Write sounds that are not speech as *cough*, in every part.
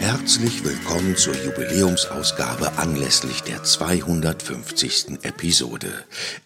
Herzlich willkommen zur Jubiläumsausgabe anlässlich der 250. Episode.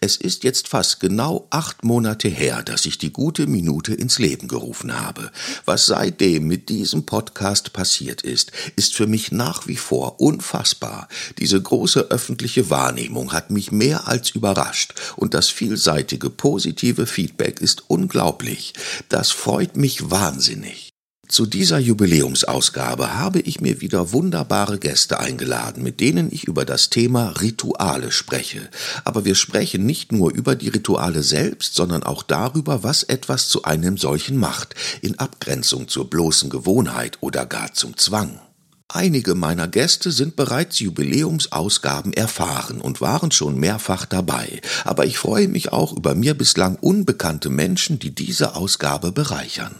Es ist jetzt fast genau acht Monate her, dass ich die gute Minute ins Leben gerufen habe. Was seitdem mit diesem Podcast passiert ist, ist für mich nach wie vor unfassbar. Diese große öffentliche Wahrnehmung hat mich mehr als überrascht und das vielseitige positive Feedback ist unglaublich. Das freut mich wahnsinnig. Zu dieser Jubiläumsausgabe habe ich mir wieder wunderbare Gäste eingeladen, mit denen ich über das Thema Rituale spreche. Aber wir sprechen nicht nur über die Rituale selbst, sondern auch darüber, was etwas zu einem solchen macht, in Abgrenzung zur bloßen Gewohnheit oder gar zum Zwang. Einige meiner Gäste sind bereits Jubiläumsausgaben erfahren und waren schon mehrfach dabei, aber ich freue mich auch über mir bislang unbekannte Menschen, die diese Ausgabe bereichern.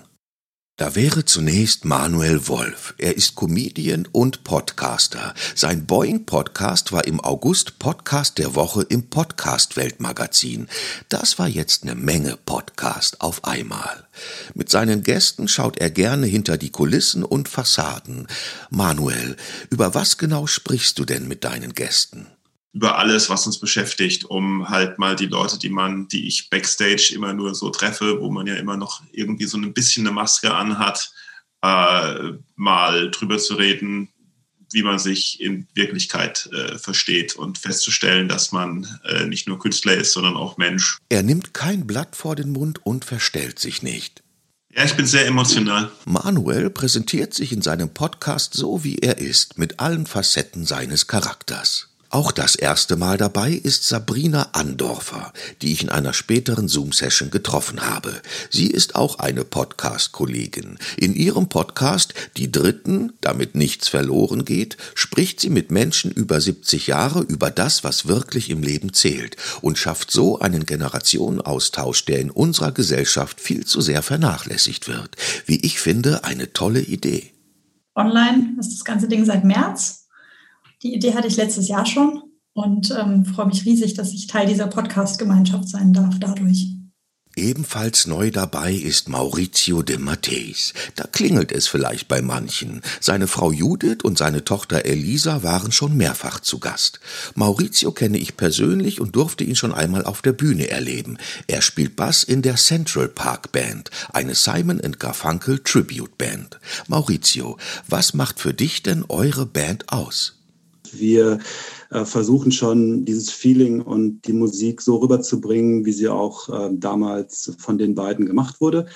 Da wäre zunächst Manuel Wolf. Er ist Comedian und Podcaster. Sein Boeing Podcast war im August Podcast der Woche im Podcast Weltmagazin. Das war jetzt eine Menge Podcast auf einmal. Mit seinen Gästen schaut er gerne hinter die Kulissen und Fassaden. Manuel, über was genau sprichst du denn mit deinen Gästen? Über alles, was uns beschäftigt, um halt mal die Leute, die man, die ich backstage immer nur so treffe, wo man ja immer noch irgendwie so ein bisschen eine Maske anhat, äh, mal drüber zu reden, wie man sich in Wirklichkeit äh, versteht und festzustellen, dass man äh, nicht nur Künstler ist, sondern auch Mensch. Er nimmt kein Blatt vor den Mund und verstellt sich nicht. Ja, ich bin sehr emotional. Manuel präsentiert sich in seinem Podcast so, wie er ist, mit allen Facetten seines Charakters. Auch das erste Mal dabei ist Sabrina Andorfer, die ich in einer späteren Zoom-Session getroffen habe. Sie ist auch eine Podcast-Kollegin. In ihrem Podcast Die Dritten, damit nichts verloren geht, spricht sie mit Menschen über 70 Jahre über das, was wirklich im Leben zählt und schafft so einen Generationenaustausch, der in unserer Gesellschaft viel zu sehr vernachlässigt wird. Wie ich finde, eine tolle Idee. Online ist das ganze Ding seit März die Idee hatte ich letztes Jahr schon und ähm, freue mich riesig, dass ich Teil dieser Podcast-Gemeinschaft sein darf dadurch. Ebenfalls neu dabei ist Maurizio de Matteis. Da klingelt es vielleicht bei manchen. Seine Frau Judith und seine Tochter Elisa waren schon mehrfach zu Gast. Maurizio kenne ich persönlich und durfte ihn schon einmal auf der Bühne erleben. Er spielt Bass in der Central Park Band, eine Simon Garfunkel Tribute Band. Maurizio, was macht für dich denn eure Band aus? Wir äh, versuchen schon dieses Feeling und die Musik so rüberzubringen, wie sie auch äh, damals von den beiden gemacht wurde.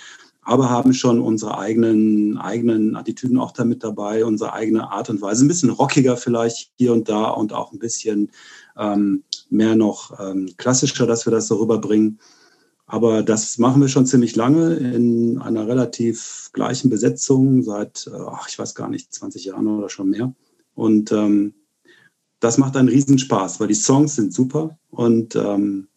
Aber haben schon unsere eigenen, eigenen Attitüden auch damit dabei, unsere eigene Art und Weise. Ein bisschen rockiger vielleicht hier und da und auch ein bisschen ähm, mehr noch ähm, klassischer, dass wir das so rüberbringen. Aber das machen wir schon ziemlich lange in einer relativ gleichen Besetzung seit, äh, ach, ich weiß gar nicht, 20 Jahren oder schon mehr. Und ähm, das macht einen Riesenspaß, weil die Songs sind super und, ähm,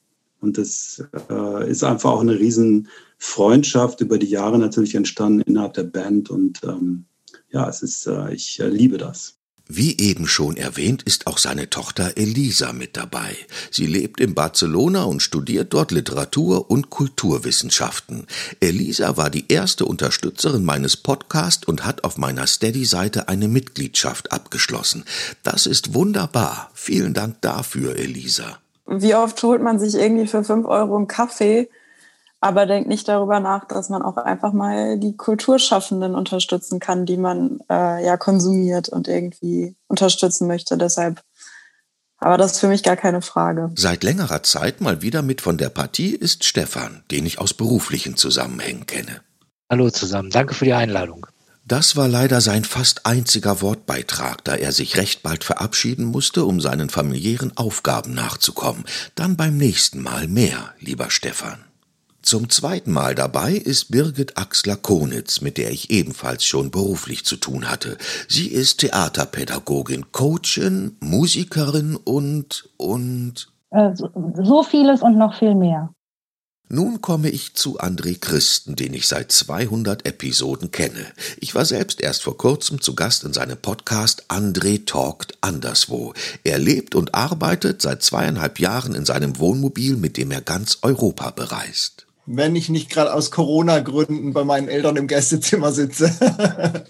und es äh, ist einfach auch eine Riesenfreundschaft über die Jahre natürlich entstanden innerhalb der Band und ähm, ja, es ist, äh, ich äh, liebe das. Wie eben schon erwähnt, ist auch seine Tochter Elisa mit dabei. Sie lebt in Barcelona und studiert dort Literatur und Kulturwissenschaften. Elisa war die erste Unterstützerin meines Podcasts und hat auf meiner Steady-Seite eine Mitgliedschaft abgeschlossen. Das ist wunderbar. Vielen Dank dafür, Elisa. Wie oft holt man sich irgendwie für fünf Euro einen Kaffee? Aber denkt nicht darüber nach, dass man auch einfach mal die Kulturschaffenden unterstützen kann, die man äh, ja konsumiert und irgendwie unterstützen möchte. Deshalb, aber das ist für mich gar keine Frage. Seit längerer Zeit mal wieder mit von der Partie ist Stefan, den ich aus beruflichen Zusammenhängen kenne. Hallo zusammen, danke für die Einladung. Das war leider sein fast einziger Wortbeitrag, da er sich recht bald verabschieden musste, um seinen familiären Aufgaben nachzukommen. Dann beim nächsten Mal mehr, lieber Stefan. Zum zweiten Mal dabei ist Birgit Axler-Konitz, mit der ich ebenfalls schon beruflich zu tun hatte. Sie ist Theaterpädagogin, Coachin, Musikerin und, und... Äh, so vieles und noch viel mehr. Nun komme ich zu André Christen, den ich seit 200 Episoden kenne. Ich war selbst erst vor kurzem zu Gast in seinem Podcast André talkt anderswo. Er lebt und arbeitet seit zweieinhalb Jahren in seinem Wohnmobil, mit dem er ganz Europa bereist. Wenn ich nicht gerade aus Corona-Gründen bei meinen Eltern im Gästezimmer sitze. *laughs*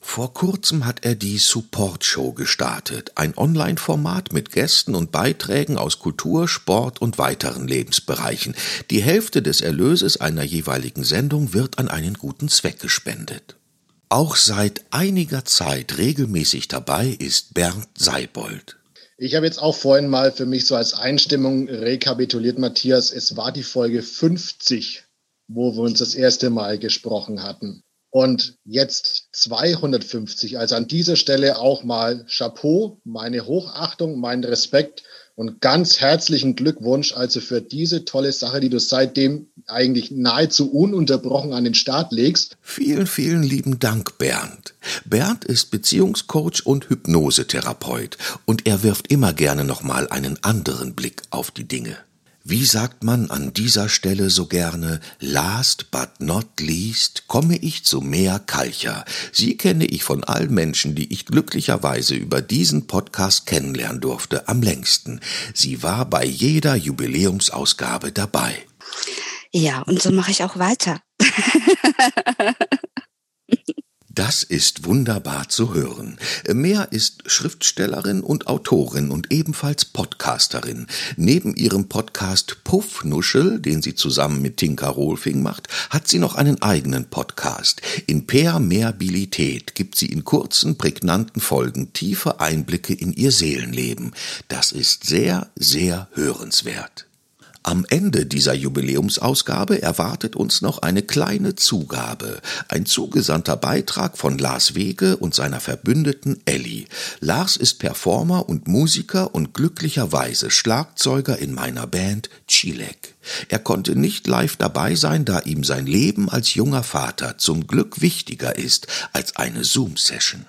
Vor kurzem hat er die Support Show gestartet, ein Online-Format mit Gästen und Beiträgen aus Kultur, Sport und weiteren Lebensbereichen. Die Hälfte des Erlöses einer jeweiligen Sendung wird an einen guten Zweck gespendet. Auch seit einiger Zeit regelmäßig dabei ist Bernd Seibold. Ich habe jetzt auch vorhin mal für mich so als Einstimmung rekapituliert, Matthias, es war die Folge 50, wo wir uns das erste Mal gesprochen hatten. Und jetzt 250. Also an dieser Stelle auch mal Chapeau, meine Hochachtung, mein Respekt und ganz herzlichen Glückwunsch also für diese tolle Sache, die du seitdem eigentlich nahezu ununterbrochen an den Start legst. Vielen, vielen lieben Dank, Bernd. Bernd ist Beziehungscoach und Hypnosetherapeut und er wirft immer gerne nochmal einen anderen Blick auf die Dinge. Wie sagt man an dieser Stelle so gerne, last but not least komme ich zu Mea Kalcher. Sie kenne ich von allen Menschen, die ich glücklicherweise über diesen Podcast kennenlernen durfte, am längsten. Sie war bei jeder Jubiläumsausgabe dabei. Ja, und so mache ich auch weiter. *laughs* Das ist wunderbar zu hören. Mehr ist Schriftstellerin und Autorin und ebenfalls Podcasterin. Neben ihrem Podcast Puffnuschel, den sie zusammen mit Tinka Rolfing macht, hat sie noch einen eigenen Podcast. In Per Mehrbilität gibt sie in kurzen, prägnanten Folgen tiefe Einblicke in ihr Seelenleben. Das ist sehr, sehr hörenswert. Am Ende dieser Jubiläumsausgabe erwartet uns noch eine kleine Zugabe, ein zugesandter Beitrag von Lars Wege und seiner Verbündeten Elli. Lars ist Performer und Musiker und glücklicherweise Schlagzeuger in meiner Band Chilek. Er konnte nicht live dabei sein, da ihm sein Leben als junger Vater zum Glück wichtiger ist als eine Zoom-Session.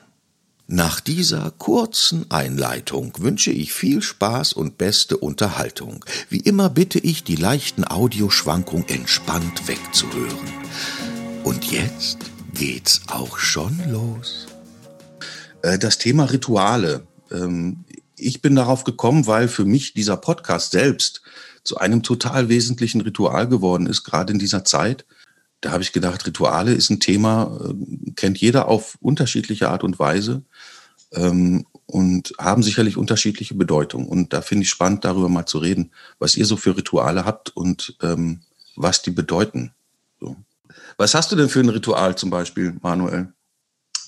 Nach dieser kurzen Einleitung wünsche ich viel Spaß und beste Unterhaltung. Wie immer bitte ich, die leichten Audioschwankungen entspannt wegzuhören. Und jetzt geht's auch schon los. Äh, das Thema Rituale. Ähm, ich bin darauf gekommen, weil für mich dieser Podcast selbst zu einem total wesentlichen Ritual geworden ist, gerade in dieser Zeit da habe ich gedacht, Rituale ist ein Thema, äh, kennt jeder auf unterschiedliche Art und Weise ähm, und haben sicherlich unterschiedliche Bedeutung. Und da finde ich spannend, darüber mal zu reden, was ihr so für Rituale habt und ähm, was die bedeuten. So. Was hast du denn für ein Ritual zum Beispiel, Manuel?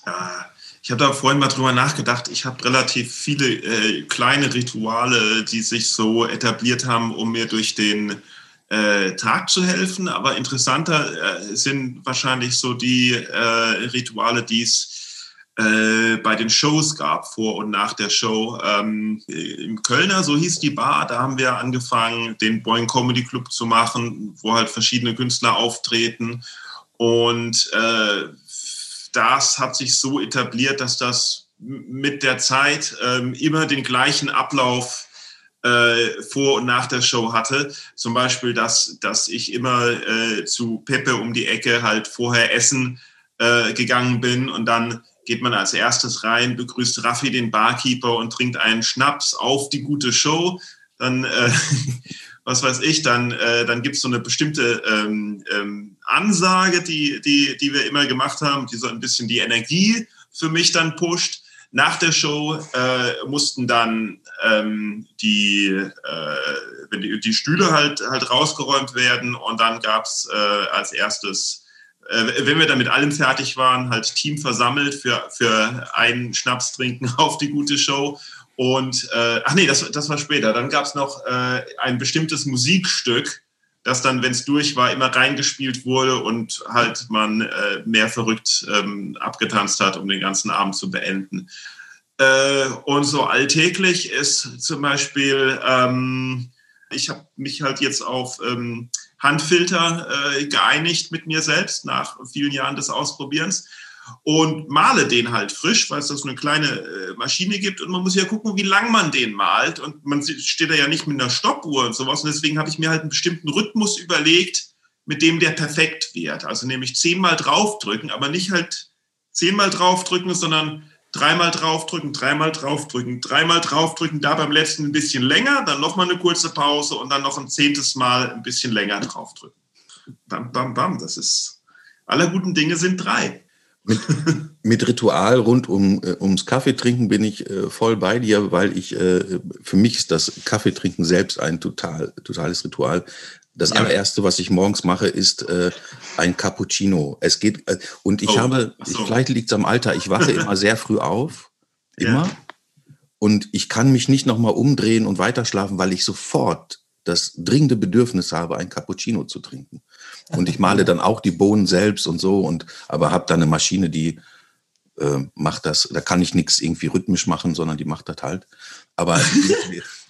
Ja, ich habe da vorhin mal drüber nachgedacht. Ich habe relativ viele äh, kleine Rituale, die sich so etabliert haben, um mir durch den äh, Tag zu helfen. Aber interessanter äh, sind wahrscheinlich so die äh, Rituale, die es äh, bei den Shows gab, vor und nach der Show. Ähm, Im Kölner, so hieß die Bar, da haben wir angefangen, den Boing Comedy Club zu machen, wo halt verschiedene Künstler auftreten. Und äh, das hat sich so etabliert, dass das mit der Zeit ähm, immer den gleichen Ablauf äh, vor und nach der Show hatte. Zum Beispiel, dass, dass ich immer äh, zu Pepe um die Ecke halt vorher essen äh, gegangen bin und dann geht man als erstes rein, begrüßt Raffi den Barkeeper und trinkt einen Schnaps auf die gute Show. Dann, äh, *laughs* was weiß ich, dann, äh, dann gibt es so eine bestimmte ähm, ähm, Ansage, die, die, die wir immer gemacht haben, die so ein bisschen die Energie für mich dann pusht. Nach der Show äh, mussten dann ähm, die, äh, die, die, Stühle halt, halt rausgeräumt werden und dann gab es äh, als erstes, wenn wir dann mit allem fertig waren, halt Team versammelt für, für einen Schnaps trinken *laughs* auf die gute Show. Und, äh, ach nee, das, das war später. Dann gab es noch äh, ein bestimmtes Musikstück, das dann, wenn es durch war, immer reingespielt wurde und halt man äh, mehr verrückt ähm, abgetanzt hat, um den ganzen Abend zu beenden. Äh, und so alltäglich ist zum Beispiel, ähm, ich habe mich halt jetzt auf ähm, Handfilter äh, geeinigt mit mir selbst nach vielen Jahren des Ausprobierens. und male den halt frisch, weil es da so eine kleine äh, Maschine gibt und man muss ja gucken, wie lang man den malt und man steht da ja nicht mit einer Stoppuhr und sowas und deswegen habe ich mir halt einen bestimmten Rhythmus überlegt, mit dem der perfekt wird. Also nämlich zehnmal draufdrücken, aber nicht halt zehnmal draufdrücken, sondern dreimal draufdrücken, dreimal draufdrücken, dreimal draufdrücken, da beim letzten ein bisschen länger, dann nochmal eine kurze Pause und dann noch ein zehntes Mal ein bisschen länger draufdrücken. Bam, bam, bam, das ist, aller guten Dinge sind drei. Mit, mit Ritual rund um, äh, ums Kaffeetrinken bin ich äh, voll bei dir, weil ich, äh, für mich ist das Kaffeetrinken selbst ein total, totales Ritual. Das ja. allererste, was ich morgens mache, ist äh, ein Cappuccino. Es geht äh, und ich oh, habe, so. vielleicht liegt es am Alter, ich wache immer sehr früh auf, immer, ja. und ich kann mich nicht nochmal umdrehen und weiterschlafen, weil ich sofort das dringende Bedürfnis habe, ein Cappuccino zu trinken. Und ich male dann auch die Bohnen selbst und so, und aber habe dann eine Maschine, die äh, macht das. Da kann ich nichts irgendwie rhythmisch machen, sondern die macht das halt. Aber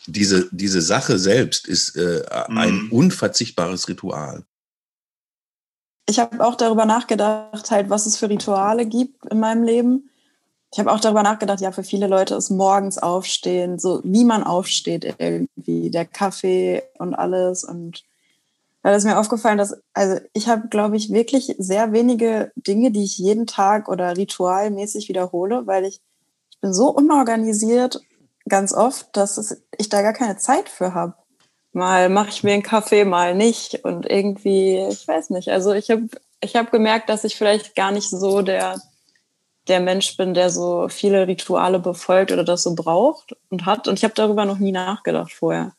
diese, diese Sache selbst ist äh, ein mhm. unverzichtbares Ritual. Ich habe auch darüber nachgedacht, halt, was es für Rituale gibt in meinem Leben. Ich habe auch darüber nachgedacht, ja, für viele Leute ist morgens aufstehen, so wie man aufsteht irgendwie, der Kaffee und alles. Und da ist mir aufgefallen, dass, also ich habe, glaube ich, wirklich sehr wenige Dinge, die ich jeden Tag oder ritualmäßig wiederhole, weil ich, ich bin so unorganisiert ganz oft, dass ich da gar keine Zeit für habe. Mal mache ich mir einen Kaffee, mal nicht. Und irgendwie, ich weiß nicht. Also ich habe ich hab gemerkt, dass ich vielleicht gar nicht so der, der Mensch bin, der so viele Rituale befolgt oder das so braucht und hat. Und ich habe darüber noch nie nachgedacht vorher.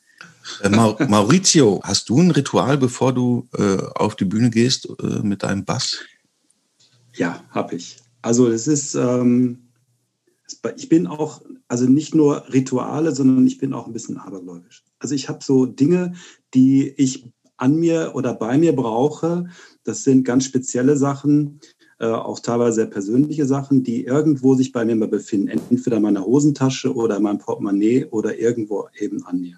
Äh, *laughs* Maurizio, hast du ein Ritual, bevor du äh, auf die Bühne gehst äh, mit deinem Bass? Ja, habe ich. Also es ist, ähm, ich bin auch, also nicht nur Rituale, sondern ich bin auch ein bisschen abergläubisch. Also ich habe so Dinge, die ich an mir oder bei mir brauche. Das sind ganz spezielle Sachen, äh, auch teilweise sehr persönliche Sachen, die irgendwo sich bei mir mal befinden. Entweder in meiner Hosentasche oder in meinem Portemonnaie oder irgendwo eben an mir.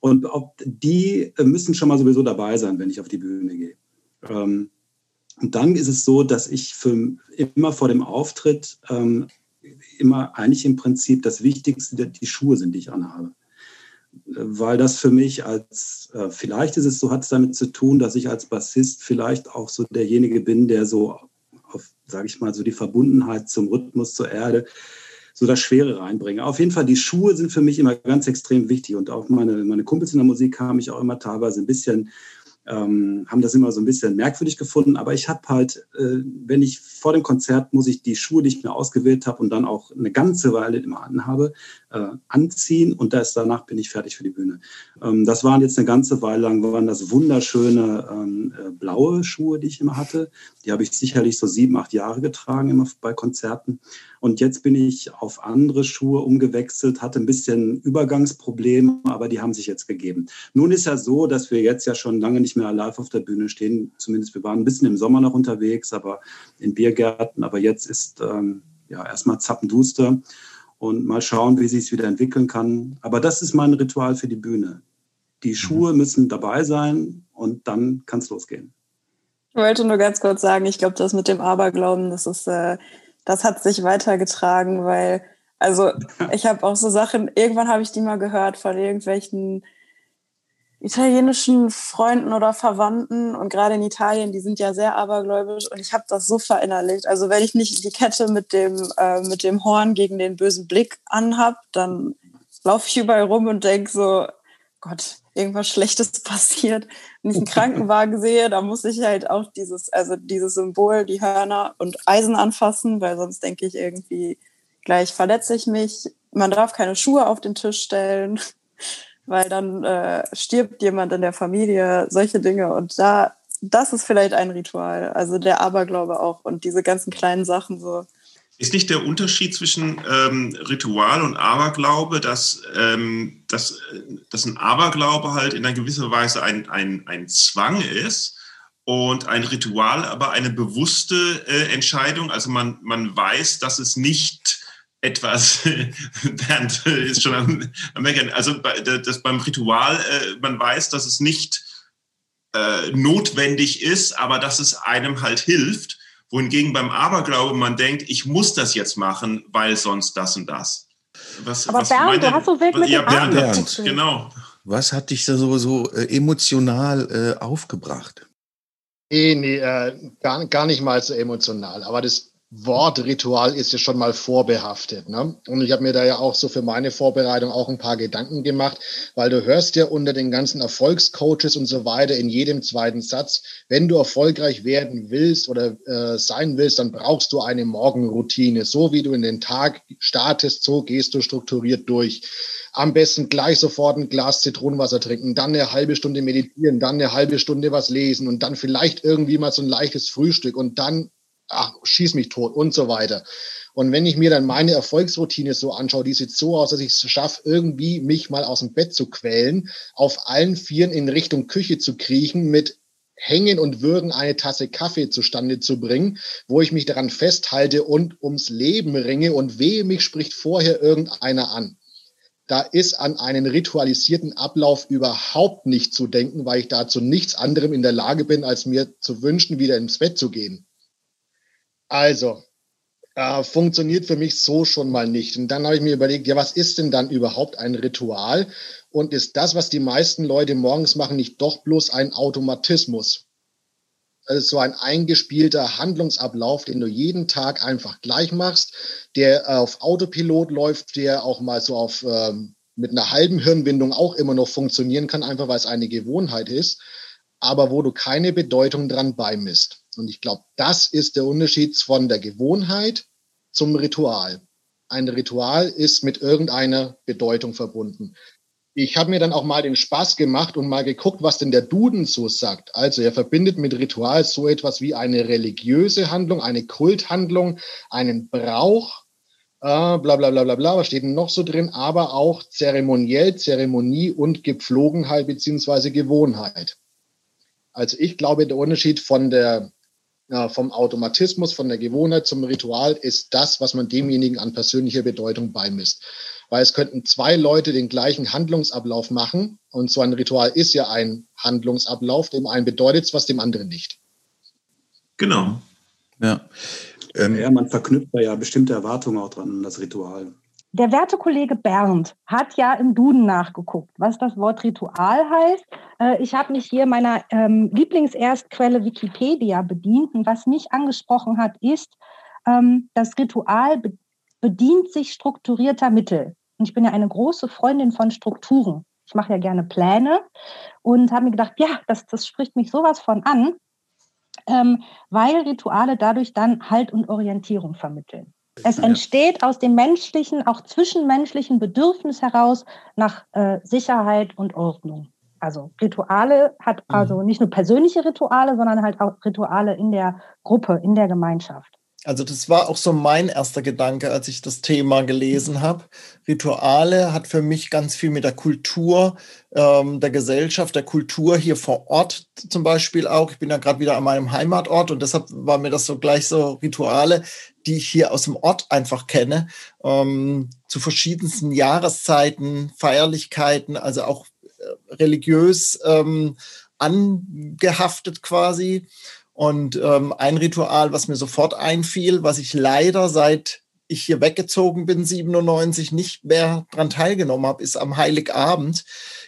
Und die müssen schon mal sowieso dabei sein, wenn ich auf die Bühne gehe. Ähm, und dann ist es so, dass ich für, immer vor dem Auftritt ähm, immer eigentlich im Prinzip das Wichtigste die Schuhe sind, die ich anhabe. Weil das für mich als, äh, vielleicht ist es so, hat es damit zu tun, dass ich als Bassist vielleicht auch so derjenige bin, der so auf, sage ich mal, so die Verbundenheit zum Rhythmus, zur Erde, so das Schwere reinbringe. Auf jeden Fall, die Schuhe sind für mich immer ganz extrem wichtig und auch meine, meine Kumpels in der Musik haben mich auch immer teilweise ein bisschen ähm, haben das immer so ein bisschen merkwürdig gefunden. Aber ich habe halt, äh, wenn ich vor dem Konzert muss ich die Schuhe, die ich mir ausgewählt habe und dann auch eine ganze Weile immer anhabe, äh, anziehen und das, danach bin ich fertig für die Bühne. Ähm, das waren jetzt eine ganze Weile lang, waren das wunderschöne ähm, äh, blaue Schuhe, die ich immer hatte. Die habe ich sicherlich so sieben, acht Jahre getragen, immer bei Konzerten. Und jetzt bin ich auf andere Schuhe umgewechselt, hatte ein bisschen Übergangsprobleme, aber die haben sich jetzt gegeben. Nun ist ja so, dass wir jetzt ja schon lange nicht mehr live auf der Bühne stehen. Zumindest wir waren ein bisschen im Sommer noch unterwegs, aber in Biergärten. Aber jetzt ist ähm, ja erstmal zappenduster und mal schauen, wie sich es wieder entwickeln kann. Aber das ist mein Ritual für die Bühne. Die mhm. Schuhe müssen dabei sein und dann kann es losgehen. Ich wollte nur ganz kurz sagen, ich glaube, das mit dem Aberglauben, das ist, äh, das hat sich weitergetragen, weil, also *laughs* ich habe auch so Sachen, irgendwann habe ich die mal gehört von irgendwelchen italienischen Freunden oder Verwandten und gerade in Italien, die sind ja sehr abergläubisch und ich habe das so verinnerlicht. Also wenn ich nicht die Kette mit dem, äh, mit dem Horn gegen den bösen Blick anhab, dann laufe ich überall rum und denke so, Gott, irgendwas Schlechtes *laughs* passiert. Wenn ich einen Krankenwagen sehe, da muss ich halt auch dieses, also dieses Symbol, die Hörner und Eisen anfassen, weil sonst denke ich irgendwie, gleich verletze ich mich. Man darf keine Schuhe auf den Tisch stellen *laughs* weil dann äh, stirbt jemand in der Familie, solche Dinge. Und da, das ist vielleicht ein Ritual, also der Aberglaube auch und diese ganzen kleinen Sachen so. Ist nicht der Unterschied zwischen ähm, Ritual und Aberglaube, dass, ähm, dass, dass ein Aberglaube halt in einer gewisser Weise ein, ein, ein Zwang ist und ein Ritual aber eine bewusste äh, Entscheidung? Also man, man weiß, dass es nicht etwas, *laughs* Bernd ist schon am, am Meckern, also das beim Ritual, äh, man weiß, dass es nicht äh, notwendig ist, aber dass es einem halt hilft. Wohingegen beim Aberglaube man denkt, ich muss das jetzt machen, weil sonst das und das. Was, Aber was Bernd, du hast so wild mit ja, dem Bernd, Bernd, genau. Was hat dich da so, so äh, emotional äh, aufgebracht? Nee, nee, äh, gar, gar nicht mal so emotional. Aber das Wortritual ist ja schon mal vorbehaftet. Ne? Und ich habe mir da ja auch so für meine Vorbereitung auch ein paar Gedanken gemacht, weil du hörst ja unter den ganzen Erfolgscoaches und so weiter in jedem zweiten Satz, wenn du erfolgreich werden willst oder äh, sein willst, dann brauchst du eine Morgenroutine. So wie du in den Tag startest, so gehst du strukturiert durch. Am besten gleich sofort ein Glas Zitronenwasser trinken, dann eine halbe Stunde meditieren, dann eine halbe Stunde was lesen und dann vielleicht irgendwie mal so ein leichtes Frühstück und dann ach, schieß mich tot und so weiter. Und wenn ich mir dann meine Erfolgsroutine so anschaue, die sieht so aus, dass ich es schaffe, irgendwie mich mal aus dem Bett zu quälen, auf allen Vieren in Richtung Küche zu kriechen, mit Hängen und Würgen eine Tasse Kaffee zustande zu bringen, wo ich mich daran festhalte und ums Leben ringe und wehe mich spricht vorher irgendeiner an. Da ist an einen ritualisierten Ablauf überhaupt nicht zu denken, weil ich dazu nichts anderem in der Lage bin, als mir zu wünschen, wieder ins Bett zu gehen. Also, äh, funktioniert für mich so schon mal nicht. Und dann habe ich mir überlegt, ja, was ist denn dann überhaupt ein Ritual? Und ist das, was die meisten Leute morgens machen, nicht doch bloß ein Automatismus? Also so ein eingespielter Handlungsablauf, den du jeden Tag einfach gleich machst, der auf Autopilot läuft, der auch mal so auf ähm, mit einer halben Hirnwindung auch immer noch funktionieren kann, einfach weil es eine Gewohnheit ist, aber wo du keine Bedeutung dran beimisst. Und ich glaube, das ist der Unterschied von der Gewohnheit zum Ritual. Ein Ritual ist mit irgendeiner Bedeutung verbunden. Ich habe mir dann auch mal den Spaß gemacht und mal geguckt, was denn der Duden so sagt. Also er verbindet mit Ritual so etwas wie eine religiöse Handlung, eine Kulthandlung, einen Brauch, äh, bla bla bla bla bla, was steht denn noch so drin, aber auch zeremoniell, Zeremonie und Gepflogenheit beziehungsweise Gewohnheit. Also ich glaube, der Unterschied von der äh, vom Automatismus, von der Gewohnheit zum Ritual ist das, was man demjenigen an persönlicher Bedeutung beimisst. Weil es könnten zwei Leute den gleichen Handlungsablauf machen und so ein Ritual ist ja ein Handlungsablauf, dem einen bedeutet es was, dem anderen nicht. Genau. Ja. Ähm, ja, man verknüpft da ja bestimmte Erwartungen auch dran an das Ritual. Der werte Kollege Bernd hat ja im Duden nachgeguckt, was das Wort Ritual heißt. Äh, ich habe mich hier meiner ähm, Lieblingserstquelle Wikipedia bedient. Und was mich angesprochen hat, ist, ähm, das Ritual be bedient sich strukturierter Mittel. Und ich bin ja eine große Freundin von Strukturen. Ich mache ja gerne Pläne und habe mir gedacht, ja, das, das spricht mich sowas von an, ähm, weil Rituale dadurch dann Halt und Orientierung vermitteln. Es entsteht aus dem menschlichen, auch zwischenmenschlichen Bedürfnis heraus nach äh, Sicherheit und Ordnung. Also Rituale hat mhm. also nicht nur persönliche Rituale, sondern halt auch Rituale in der Gruppe, in der Gemeinschaft. Also das war auch so mein erster Gedanke, als ich das Thema gelesen habe. Rituale hat für mich ganz viel mit der Kultur, ähm, der Gesellschaft, der Kultur hier vor Ort zum Beispiel auch. Ich bin ja gerade wieder an meinem Heimatort und deshalb war mir das so gleich so Rituale, die ich hier aus dem Ort einfach kenne, ähm, zu verschiedensten Jahreszeiten, Feierlichkeiten, also auch äh, religiös ähm, angehaftet quasi. Und ähm, ein Ritual, was mir sofort einfiel, was ich leider seit ich hier weggezogen bin, 97, nicht mehr dran teilgenommen habe, ist am Heiligabend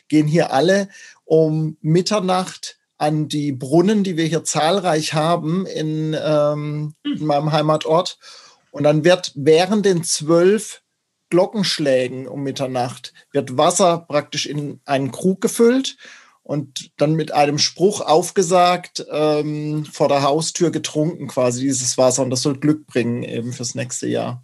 gehen hier alle um Mitternacht an die Brunnen, die wir hier zahlreich haben in, ähm, in meinem Heimatort. Und dann wird während den zwölf Glockenschlägen um Mitternacht wird Wasser praktisch in einen Krug gefüllt und dann mit einem Spruch aufgesagt, ähm, vor der Haustür getrunken quasi dieses Wasser und das soll Glück bringen eben fürs nächste Jahr.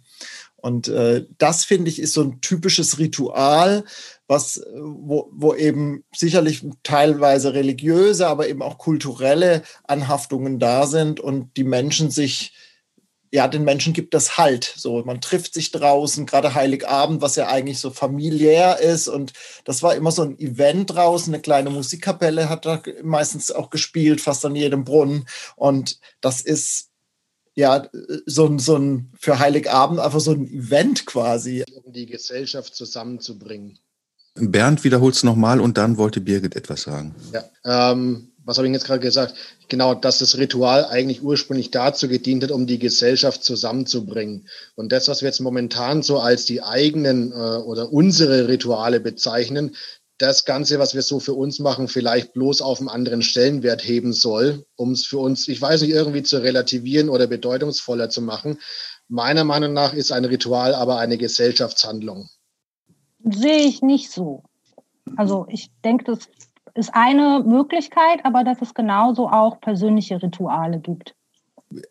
Und äh, das finde ich ist so ein typisches Ritual, was, wo, wo eben sicherlich teilweise religiöse, aber eben auch kulturelle Anhaftungen da sind und die Menschen sich ja, den Menschen gibt das Halt. So, man trifft sich draußen, gerade Heiligabend, was ja eigentlich so familiär ist. Und das war immer so ein Event draußen. Eine kleine Musikkapelle hat da meistens auch gespielt, fast an jedem Brunnen. Und das ist ja so ein, so ein für Heiligabend einfach so ein Event quasi. Um die Gesellschaft zusammenzubringen. Bernd wiederholt es nochmal und dann wollte Birgit etwas sagen. Ja, ähm, was habe ich jetzt gerade gesagt? Genau, dass das Ritual eigentlich ursprünglich dazu gedient hat, um die Gesellschaft zusammenzubringen. Und das, was wir jetzt momentan so als die eigenen äh, oder unsere Rituale bezeichnen, das Ganze, was wir so für uns machen, vielleicht bloß auf einen anderen Stellenwert heben soll, um es für uns, ich weiß nicht, irgendwie zu relativieren oder bedeutungsvoller zu machen. Meiner Meinung nach ist ein Ritual aber eine Gesellschaftshandlung. Sehe ich nicht so. Also ich denke, das ist eine Möglichkeit, aber dass es genauso auch persönliche Rituale gibt.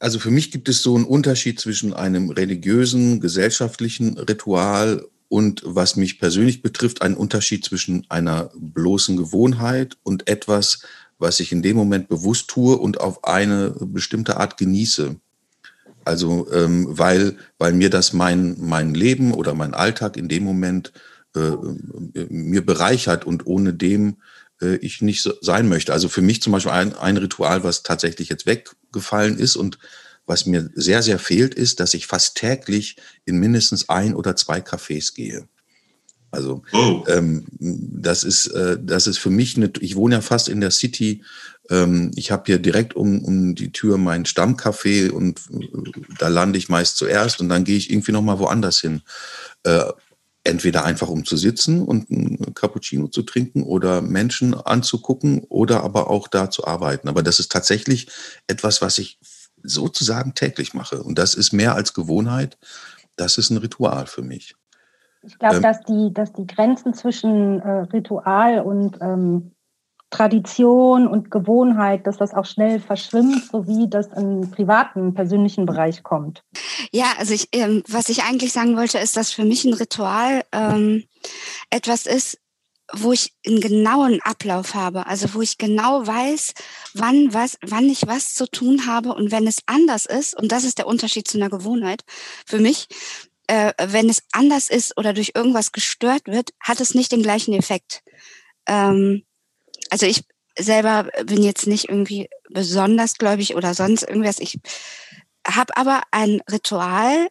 Also für mich gibt es so einen Unterschied zwischen einem religiösen, gesellschaftlichen Ritual und was mich persönlich betrifft, einen Unterschied zwischen einer bloßen Gewohnheit und etwas, was ich in dem Moment bewusst tue und auf eine bestimmte Art genieße. Also ähm, weil, weil mir das mein, mein Leben oder mein Alltag in dem Moment äh, mir bereichert und ohne dem äh, ich nicht so sein möchte. Also für mich zum Beispiel ein, ein Ritual, was tatsächlich jetzt weggefallen ist und was mir sehr, sehr fehlt, ist, dass ich fast täglich in mindestens ein oder zwei Cafés gehe. Also oh. ähm, das ist äh, das ist für mich eine. Ich wohne ja fast in der City. Ähm, ich habe hier direkt um, um die Tür mein Stammcafé und äh, da lande ich meist zuerst und dann gehe ich irgendwie noch mal woanders hin. Äh, entweder einfach um zu sitzen und ein Cappuccino zu trinken oder Menschen anzugucken oder aber auch da zu arbeiten. Aber das ist tatsächlich etwas, was ich sozusagen täglich mache. Und das ist mehr als Gewohnheit. Das ist ein Ritual für mich. Ich glaube, ähm, dass, die, dass die Grenzen zwischen äh, Ritual und ähm, Tradition und Gewohnheit, dass das auch schnell verschwimmt, so wie das im privaten, persönlichen Bereich kommt. Ja, also ich, ähm, was ich eigentlich sagen wollte, ist, dass für mich ein Ritual ähm, etwas ist, wo ich einen genauen Ablauf habe, also wo ich genau weiß, wann was, wann ich was zu tun habe und wenn es anders ist, und das ist der Unterschied zu einer Gewohnheit für mich, äh, wenn es anders ist oder durch irgendwas gestört wird, hat es nicht den gleichen Effekt. Ähm, also ich selber bin jetzt nicht irgendwie besonders gläubig oder sonst irgendwas. Ich habe aber ein Ritual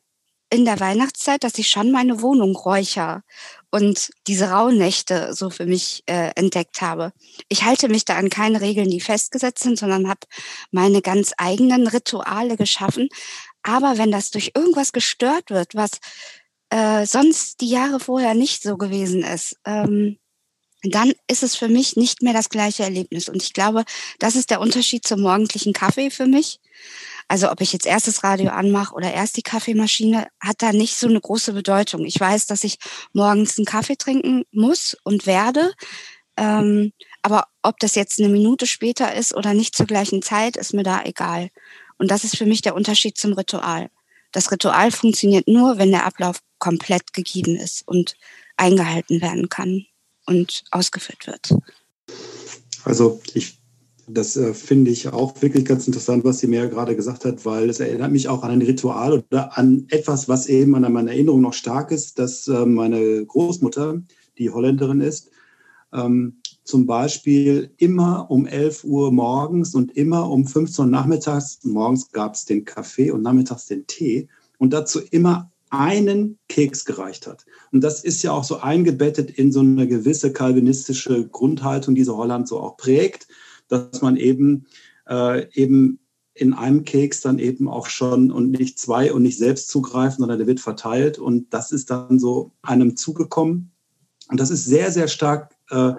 in der Weihnachtszeit, dass ich schon meine Wohnung räucher und diese Rauhnächte so für mich äh, entdeckt habe. Ich halte mich da an keine Regeln, die festgesetzt sind, sondern habe meine ganz eigenen Rituale geschaffen. Aber wenn das durch irgendwas gestört wird, was äh, sonst die Jahre vorher nicht so gewesen ist, ähm, dann ist es für mich nicht mehr das gleiche Erlebnis. Und ich glaube, das ist der Unterschied zum morgendlichen Kaffee für mich. Also ob ich jetzt erst das Radio anmache oder erst die Kaffeemaschine, hat da nicht so eine große Bedeutung. Ich weiß, dass ich morgens einen Kaffee trinken muss und werde. Ähm, aber ob das jetzt eine Minute später ist oder nicht zur gleichen Zeit, ist mir da egal. Und das ist für mich der Unterschied zum Ritual. Das Ritual funktioniert nur, wenn der Ablauf komplett gegeben ist und eingehalten werden kann und ausgeführt wird. Also ich, das äh, finde ich auch wirklich ganz interessant, was sie mir gerade gesagt hat, weil es erinnert mich auch an ein Ritual oder an etwas, was eben an meiner Erinnerung noch stark ist, dass äh, meine Großmutter, die Holländerin ist, ähm, zum Beispiel immer um 11 Uhr morgens und immer um 15 Uhr nachmittags, morgens gab es den Kaffee und nachmittags den Tee und dazu immer einen Keks gereicht hat. Und das ist ja auch so eingebettet in so eine gewisse kalvinistische Grundhaltung, die so Holland so auch prägt, dass man eben, äh, eben in einem Keks dann eben auch schon und nicht zwei und nicht selbst zugreifen, sondern der wird verteilt und das ist dann so einem zugekommen. Und das ist sehr, sehr stark äh,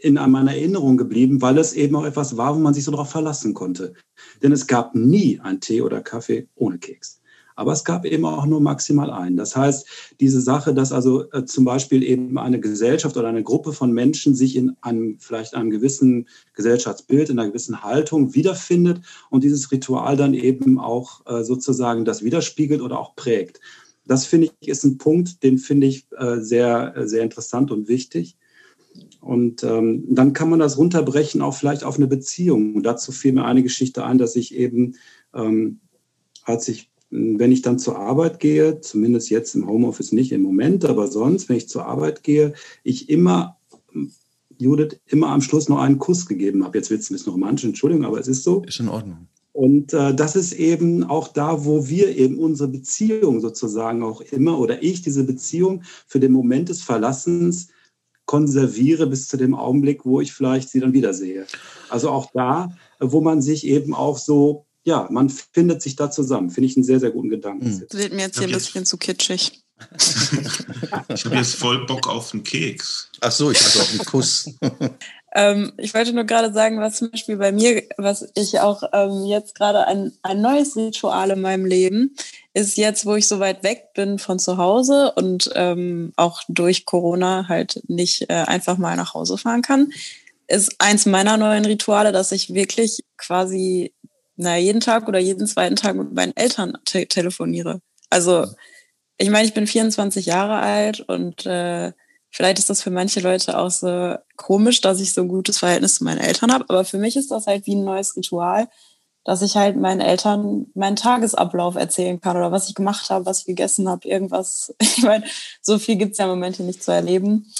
in meiner Erinnerung geblieben, weil es eben auch etwas war, wo man sich so darauf verlassen konnte. Denn es gab nie ein Tee oder Kaffee ohne Keks. Aber es gab eben auch nur maximal einen. Das heißt, diese Sache, dass also äh, zum Beispiel eben eine Gesellschaft oder eine Gruppe von Menschen sich in einem, vielleicht einem gewissen Gesellschaftsbild, in einer gewissen Haltung wiederfindet und dieses Ritual dann eben auch äh, sozusagen das widerspiegelt oder auch prägt. Das finde ich ist ein Punkt, den finde ich äh, sehr, äh, sehr interessant und wichtig. Und ähm, dann kann man das runterbrechen auch vielleicht auf eine Beziehung. Und dazu fiel mir eine Geschichte ein, dass ich eben, ähm, als ich wenn ich dann zur Arbeit gehe, zumindest jetzt im Homeoffice nicht im Moment, aber sonst, wenn ich zur Arbeit gehe, ich immer Judith immer am Schluss noch einen Kuss gegeben habe. Jetzt wird es ein bisschen romantisch, Entschuldigung, aber es ist so. Ist in Ordnung. Und äh, das ist eben auch da, wo wir eben unsere Beziehung sozusagen auch immer oder ich diese Beziehung für den Moment des Verlassens konserviere bis zu dem Augenblick, wo ich vielleicht sie dann wiedersehe. Also auch da, wo man sich eben auch so, ja, man findet sich da zusammen. Finde ich einen sehr, sehr guten Gedanken. Mhm. Das wird mir jetzt hier ein bisschen zu kitschig. *laughs* ich habe jetzt voll Bock auf einen Keks. Ach so, ich hatte auf einen Kuss. *laughs* ähm, ich wollte nur gerade sagen, was zum Beispiel bei mir, was ich auch ähm, jetzt gerade ein, ein neues Ritual in meinem Leben ist jetzt, wo ich so weit weg bin von zu Hause und ähm, auch durch Corona halt nicht äh, einfach mal nach Hause fahren kann, ist eins meiner neuen Rituale, dass ich wirklich quasi na, jeden Tag oder jeden zweiten Tag mit meinen Eltern te telefoniere. Also ich meine, ich bin 24 Jahre alt und äh, vielleicht ist das für manche Leute auch so komisch, dass ich so ein gutes Verhältnis zu meinen Eltern habe, aber für mich ist das halt wie ein neues Ritual, dass ich halt meinen Eltern meinen Tagesablauf erzählen kann oder was ich gemacht habe, was ich gegessen habe, irgendwas. *laughs* Ich meine, so viel gibt es ja im Moment hier nicht zu erleben.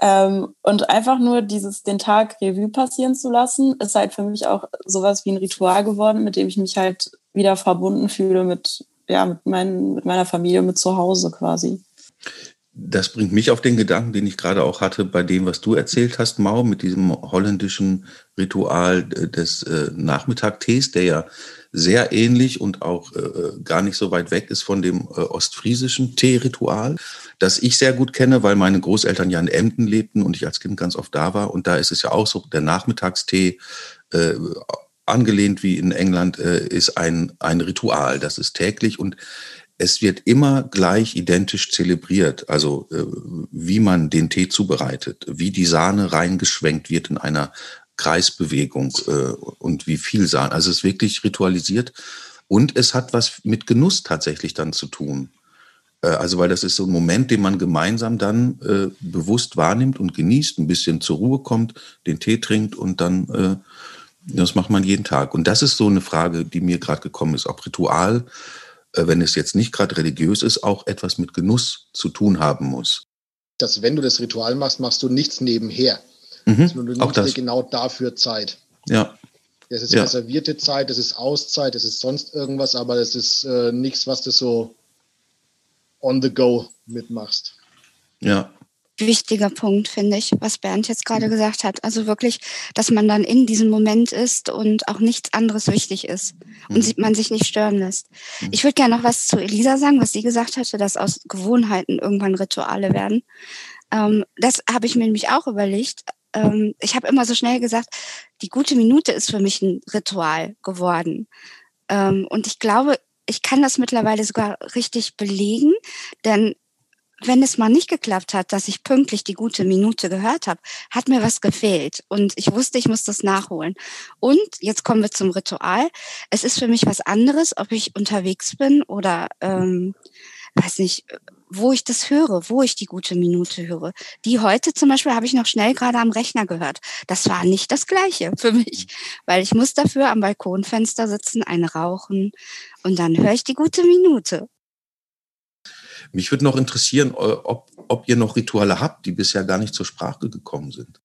Ähm, und einfach nur dieses den Tag Revue passieren zu lassen, ist halt für mich auch sowas wie ein Ritual geworden, mit dem ich mich halt wieder verbunden fühle mit, ja, mit, mein, mit meiner Familie, mit zu Hause quasi. Das bringt mich auf den Gedanken, den ich gerade auch hatte bei dem, was du erzählt hast, Mau, mit diesem holländischen Ritual des äh, Nachmittagtees, der ja sehr ähnlich und auch äh, gar nicht so weit weg ist von dem äh, ostfriesischen Teeritual, das ich sehr gut kenne, weil meine Großeltern ja in Emden lebten und ich als Kind ganz oft da war. Und da ist es ja auch so, der Nachmittagstee, äh, angelehnt wie in England, äh, ist ein, ein Ritual. Das ist täglich und es wird immer gleich identisch zelebriert, also äh, wie man den Tee zubereitet, wie die Sahne reingeschwenkt wird in einer Kreisbewegung äh, und wie viel Sahne. Also es ist wirklich ritualisiert und es hat was mit Genuss tatsächlich dann zu tun. Äh, also weil das ist so ein Moment, den man gemeinsam dann äh, bewusst wahrnimmt und genießt, ein bisschen zur Ruhe kommt, den Tee trinkt und dann, äh, das macht man jeden Tag. Und das ist so eine Frage, die mir gerade gekommen ist, ob Ritual wenn es jetzt nicht gerade religiös ist, auch etwas mit Genuss zu tun haben muss. Dass wenn du das Ritual machst, machst du nichts nebenher. Mhm, du nimmst auch das. dir genau dafür Zeit. Ja. Das ist ja. reservierte Zeit, das ist Auszeit, das ist sonst irgendwas, aber das ist äh, nichts, was du so on the go mitmachst. Ja wichtiger Punkt, finde ich, was Bernd jetzt gerade gesagt hat. Also wirklich, dass man dann in diesem Moment ist und auch nichts anderes wichtig ist und mhm. man sich nicht stören lässt. Mhm. Ich würde gerne noch was zu Elisa sagen, was sie gesagt hatte, dass aus Gewohnheiten irgendwann Rituale werden. Ähm, das habe ich mir nämlich auch überlegt. Ähm, ich habe immer so schnell gesagt, die gute Minute ist für mich ein Ritual geworden. Ähm, und ich glaube, ich kann das mittlerweile sogar richtig belegen, denn wenn es mal nicht geklappt hat, dass ich pünktlich die gute Minute gehört habe, hat mir was gefehlt. Und ich wusste, ich muss das nachholen. Und jetzt kommen wir zum Ritual. Es ist für mich was anderes, ob ich unterwegs bin oder, ähm, weiß nicht, wo ich das höre, wo ich die gute Minute höre. Die heute zum Beispiel habe ich noch schnell gerade am Rechner gehört. Das war nicht das Gleiche *laughs* für mich, weil ich muss dafür am Balkonfenster sitzen, eine rauchen und dann höre ich die gute Minute. Mich würde noch interessieren, äh, ob, ob ihr noch Rituale habt, die bisher gar nicht zur Sprache gekommen sind.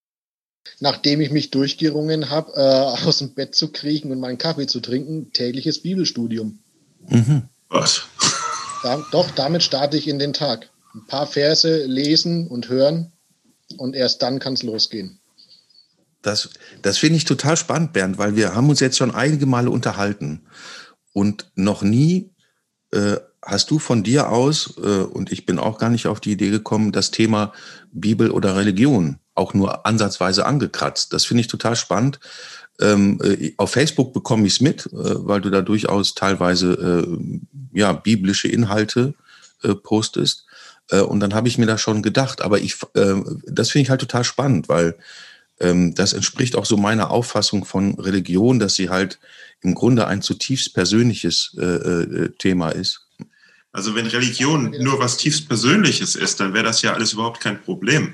Nachdem ich mich durchgerungen habe, äh, aus dem Bett zu kriechen und meinen Kaffee zu trinken, tägliches Bibelstudium. Mhm. Was? Da, doch, damit starte ich in den Tag. Ein paar Verse lesen und hören und erst dann kann es losgehen. Das, das finde ich total spannend, Bernd, weil wir haben uns jetzt schon einige Male unterhalten und noch nie äh, hast du von dir aus, äh, und ich bin auch gar nicht auf die Idee gekommen, das Thema Bibel oder Religion auch nur ansatzweise angekratzt. Das finde ich total spannend. Ähm, äh, auf Facebook bekomme ich es mit, äh, weil du da durchaus teilweise ja, biblische Inhalte postest. Und dann habe ich mir da schon gedacht, aber ich, das finde ich halt total spannend, weil ähm, das entspricht auch so meiner Auffassung von Religion, dass sie halt im Grunde ein zutiefst persönliches Thema ist. Also wenn Religion nur was tiefst Persönliches ist, dann wäre das ja alles überhaupt kein Problem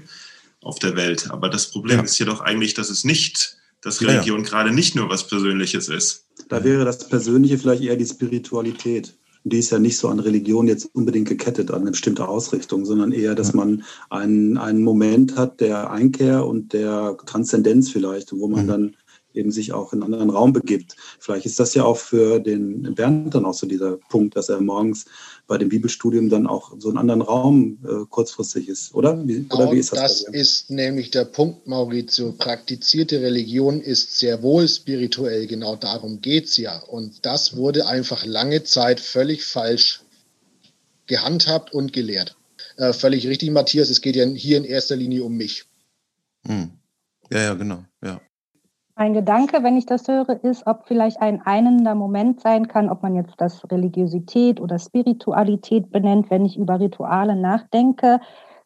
auf der Welt. Aber das Problem ja. ist jedoch eigentlich, dass es nicht, dass Religion ja, ja. gerade nicht nur was Persönliches ist. Da wäre das Persönliche vielleicht eher die Spiritualität. Die ist ja nicht so an Religion jetzt unbedingt gekettet, an eine bestimmte Ausrichtung, sondern eher, dass man einen, einen Moment hat der Einkehr und der Transzendenz vielleicht, wo man mhm. dann eben sich auch in einen anderen Raum begibt. Vielleicht ist das ja auch für den Bernd dann auch so dieser Punkt, dass er morgens bei dem Bibelstudium dann auch so einen anderen Raum äh, kurzfristig ist, oder? Wie, genau oder wie ist das? Das ist nämlich der Punkt, Maurizio. Praktizierte Religion ist sehr wohl spirituell, genau darum geht es ja. Und das wurde einfach lange Zeit völlig falsch gehandhabt und gelehrt. Äh, völlig richtig, Matthias, es geht ja hier in erster Linie um mich. Hm. Ja, ja, genau. Ja. Ein Gedanke, wenn ich das höre, ist, ob vielleicht ein einender Moment sein kann, ob man jetzt das Religiosität oder Spiritualität benennt, wenn ich über Rituale nachdenke,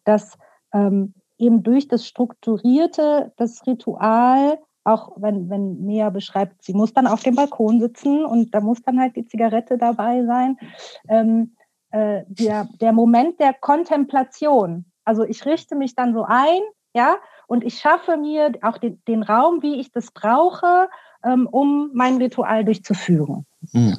dass ähm, eben durch das Strukturierte das Ritual, auch wenn, wenn Mia beschreibt, sie muss dann auf dem Balkon sitzen und da muss dann halt die Zigarette dabei sein, ähm, äh, der, der Moment der Kontemplation, also ich richte mich dann so ein, ja, und ich schaffe mir auch den, den Raum, wie ich das brauche, ähm, um mein Ritual durchzuführen. Mhm.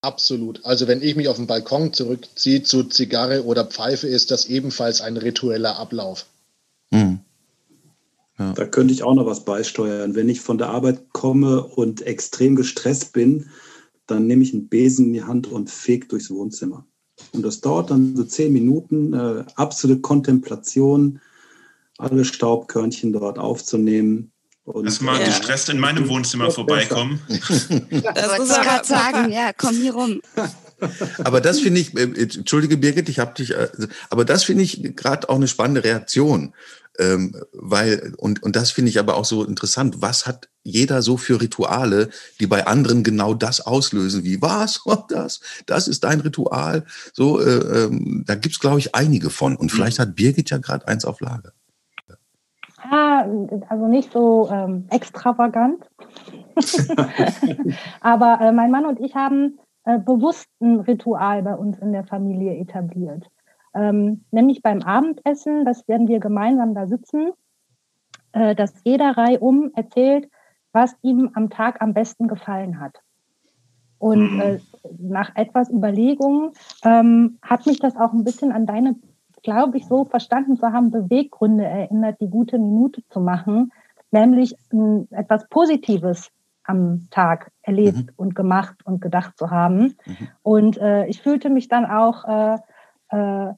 Absolut. Also wenn ich mich auf den Balkon zurückziehe zu Zigarre oder Pfeife, ist das ebenfalls ein ritueller Ablauf. Mhm. Ja. Da könnte ich auch noch was beisteuern. Wenn ich von der Arbeit komme und extrem gestresst bin, dann nehme ich einen Besen in die Hand und fege durchs Wohnzimmer. Und das dauert dann so zehn Minuten, äh, absolute Kontemplation, alle Staubkörnchen dort aufzunehmen. Und, Lass mal ja. gestresst in meinem Wohnzimmer vorbeikommen. *laughs* Das muss ich gerade sagen, ja, komm hier rum. *laughs* Aber das finde ich, äh, entschuldige Birgit, ich habe dich, äh, aber das finde ich gerade auch eine spannende Reaktion, ähm, weil und und das finde ich aber auch so interessant. Was hat jeder so für Rituale, die bei anderen genau das auslösen? Wie was? *laughs* Das, das ist dein Ritual. So, äh, ähm, da gibt's glaube ich einige von. Und vielleicht hat Birgit ja gerade eins auf Lager. Ja, also nicht so ähm, extravagant. *laughs* Aber äh, mein Mann und ich haben äh, bewusst ein Ritual bei uns in der Familie etabliert. Ähm, nämlich beim Abendessen, das werden wir gemeinsam da sitzen, äh, dass jeder reihum erzählt, was ihm am Tag am besten gefallen hat. Und mhm. äh, nach etwas Überlegung ähm, hat mich das auch ein bisschen an deine glaube ich, so verstanden zu haben, Beweggründe erinnert, die gute Minute zu machen, nämlich m, etwas Positives am Tag erlebt mhm. und gemacht und gedacht zu haben. Mhm. Und äh, ich fühlte mich dann auch äh, äh,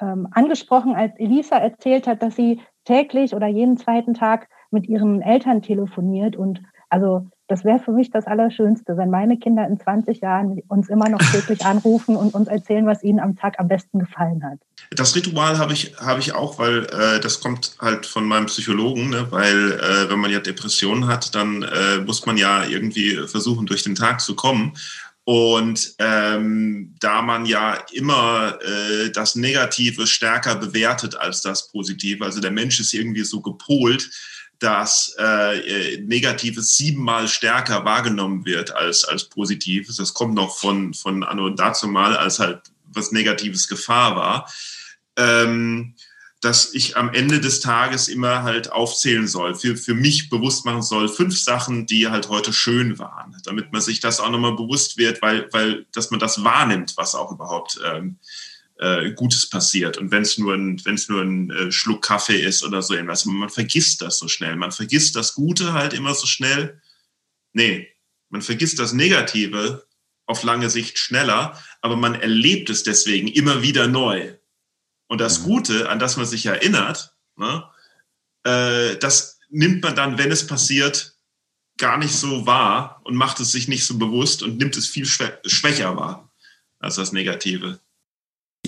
ähm, angesprochen, als Elisa erzählt hat, dass sie täglich oder jeden zweiten Tag mit ihren Eltern telefoniert und also das wäre für mich das Allerschönste, wenn meine Kinder in 20 Jahren uns immer noch täglich *laughs* anrufen und uns erzählen, was ihnen am Tag am besten gefallen hat. Das Ritual habe ich, habe ich auch, weil äh, das kommt halt von meinem Psychologen, ne? weil äh, wenn man ja Depressionen hat, dann äh, muss man ja irgendwie versuchen, durch den Tag zu kommen. Und ähm, da man ja immer äh, das Negative stärker bewertet als das Positive, also der Mensch ist irgendwie so gepolt, dass äh, Negatives siebenmal stärker wahrgenommen wird als, als Positives. Das kommt noch von, von Anno dazu mal, als halt was Negatives Gefahr war. Ähm, dass ich am Ende des Tages immer halt aufzählen soll, für, für mich bewusst machen soll, fünf Sachen, die halt heute schön waren, damit man sich das auch nochmal bewusst wird, weil, weil, dass man das wahrnimmt, was auch überhaupt ähm, äh, Gutes passiert. Und wenn es nur ein, wenn es nur ein äh, Schluck Kaffee ist oder so irgendwas, man vergisst das so schnell. Man vergisst das Gute halt immer so schnell. Nee, man vergisst das Negative auf lange Sicht schneller, aber man erlebt es deswegen immer wieder neu. Und das mhm. Gute, an das man sich erinnert, ne, äh, das nimmt man dann, wenn es passiert, gar nicht so wahr und macht es sich nicht so bewusst und nimmt es viel schwächer wahr als das Negative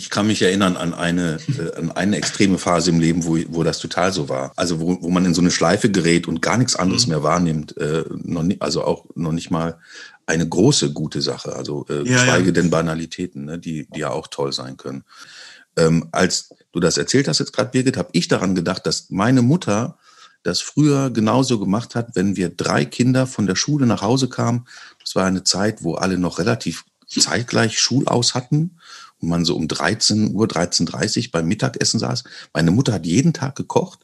ich kann mich erinnern an eine, äh, an eine extreme Phase im Leben, wo, wo das total so war. Also wo, wo man in so eine Schleife gerät und gar nichts anderes mhm. mehr wahrnimmt. Äh, noch nie, also auch noch nicht mal eine große gute Sache. Also äh, ja, schweige ja. denn Banalitäten, ne, die, die ja auch toll sein können. Ähm, als du das erzählt hast jetzt gerade, Birgit, habe ich daran gedacht, dass meine Mutter das früher genauso gemacht hat, wenn wir drei Kinder von der Schule nach Hause kamen. Das war eine Zeit, wo alle noch relativ zeitgleich Schulaus hatten man so um 13 Uhr, 13.30 Uhr beim Mittagessen saß. Meine Mutter hat jeden Tag gekocht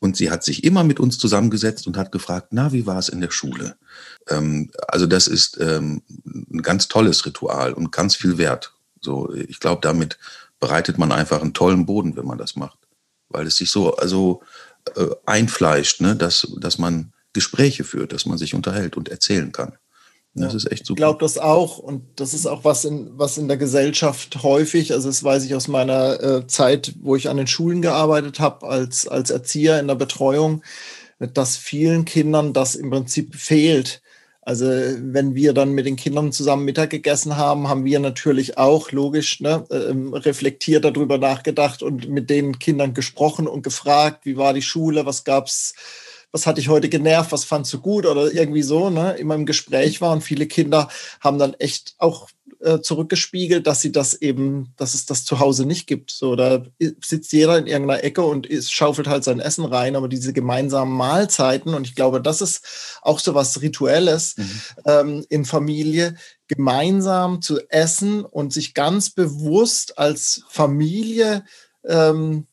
und sie hat sich immer mit uns zusammengesetzt und hat gefragt, na, wie war es in der Schule? Ähm, also das ist ähm, ein ganz tolles Ritual und ganz viel wert. So, ich glaube, damit bereitet man einfach einen tollen Boden, wenn man das macht, weil es sich so also äh, einfleischt, ne, dass dass man Gespräche führt, dass man sich unterhält und erzählen kann. Das ist echt super. Ich glaube das auch. Und das ist auch was in, was in der Gesellschaft häufig, also das weiß ich aus meiner äh, Zeit, wo ich an den Schulen gearbeitet habe, als, als Erzieher in der Betreuung, dass vielen Kindern das im Prinzip fehlt. Also wenn wir dann mit den Kindern zusammen Mittag gegessen haben, haben wir natürlich auch logisch ne, ähm, reflektiert darüber nachgedacht und mit den Kindern gesprochen und gefragt, wie war die Schule, was gab's was hat dich heute genervt, was fandst du gut oder irgendwie so, ne, immer im Gespräch war. Und viele Kinder haben dann echt auch äh, zurückgespiegelt, dass sie das eben, dass es das zu Hause nicht gibt. So, da sitzt jeder in irgendeiner Ecke und ist, schaufelt halt sein Essen rein, aber diese gemeinsamen Mahlzeiten, und ich glaube, das ist auch so was Rituelles mhm. ähm, in Familie, gemeinsam zu essen und sich ganz bewusst als Familie ähm,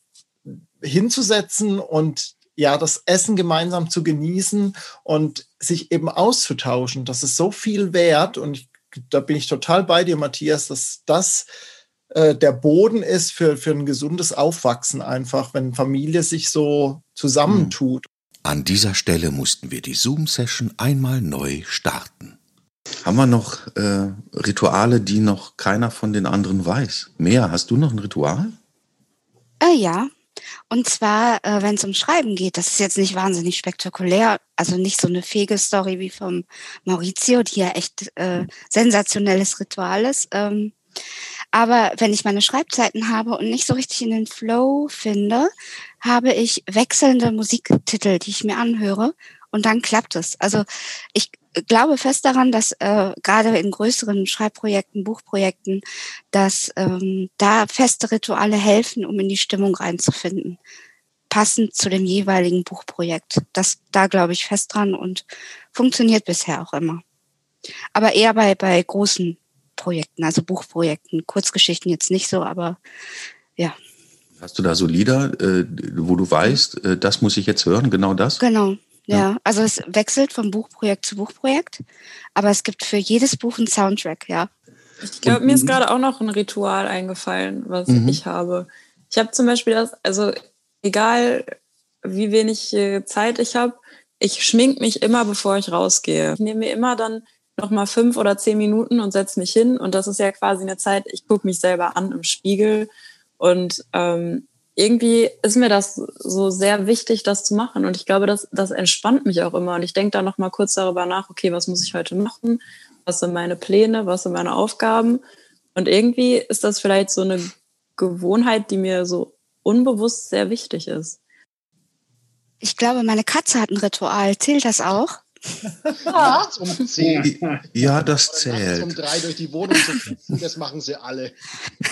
hinzusetzen und ja, das Essen gemeinsam zu genießen und sich eben auszutauschen. Das ist so viel wert und ich, da bin ich total bei dir, Matthias, dass das äh, der Boden ist für, für ein gesundes Aufwachsen einfach, wenn Familie sich so zusammentut. An dieser Stelle mussten wir die Zoom-Session einmal neu starten. Haben wir noch äh, Rituale, die noch keiner von den anderen weiß? Mehr, hast du noch ein Ritual? Äh, ja, und zwar, äh, wenn es um Schreiben geht, das ist jetzt nicht wahnsinnig spektakulär, also nicht so eine fege Story wie vom Maurizio, die ja echt äh, sensationelles Ritual ist. Ähm, aber wenn ich meine Schreibzeiten habe und nicht so richtig in den Flow finde, habe ich wechselnde Musiktitel, die ich mir anhöre und dann klappt es. Also ich glaube fest daran, dass äh, gerade in größeren Schreibprojekten, Buchprojekten, dass ähm, da feste Rituale helfen, um in die Stimmung reinzufinden, passend zu dem jeweiligen Buchprojekt. Das da glaube ich fest dran und funktioniert bisher auch immer. Aber eher bei bei großen Projekten, also Buchprojekten, Kurzgeschichten jetzt nicht so, aber ja. Hast du da so Lieder, äh, wo du weißt, äh, das muss ich jetzt hören, genau das? Genau. Ja, also es wechselt von Buchprojekt zu Buchprojekt, aber es gibt für jedes Buch einen Soundtrack, ja. Ich glaube, mir ist gerade auch noch ein Ritual eingefallen, was mhm. ich habe. Ich habe zum Beispiel das, also egal wie wenig äh, Zeit ich habe, ich schmink mich immer, bevor ich rausgehe. Ich nehme mir immer dann noch mal fünf oder zehn Minuten und setze mich hin. Und das ist ja quasi eine Zeit, ich gucke mich selber an im Spiegel und ähm, irgendwie ist mir das so sehr wichtig, das zu machen. Und ich glaube, das, das entspannt mich auch immer. Und ich denke da noch mal kurz darüber nach, okay, was muss ich heute machen? Was sind meine Pläne? Was sind meine Aufgaben? Und irgendwie ist das vielleicht so eine Gewohnheit, die mir so unbewusst sehr wichtig ist. Ich glaube, meine Katze hat ein Ritual. Zählt das auch? Nachts um 10. Ja, das zählt. Nachts um drei durch die Wohnung zu flitzen, das machen sie alle.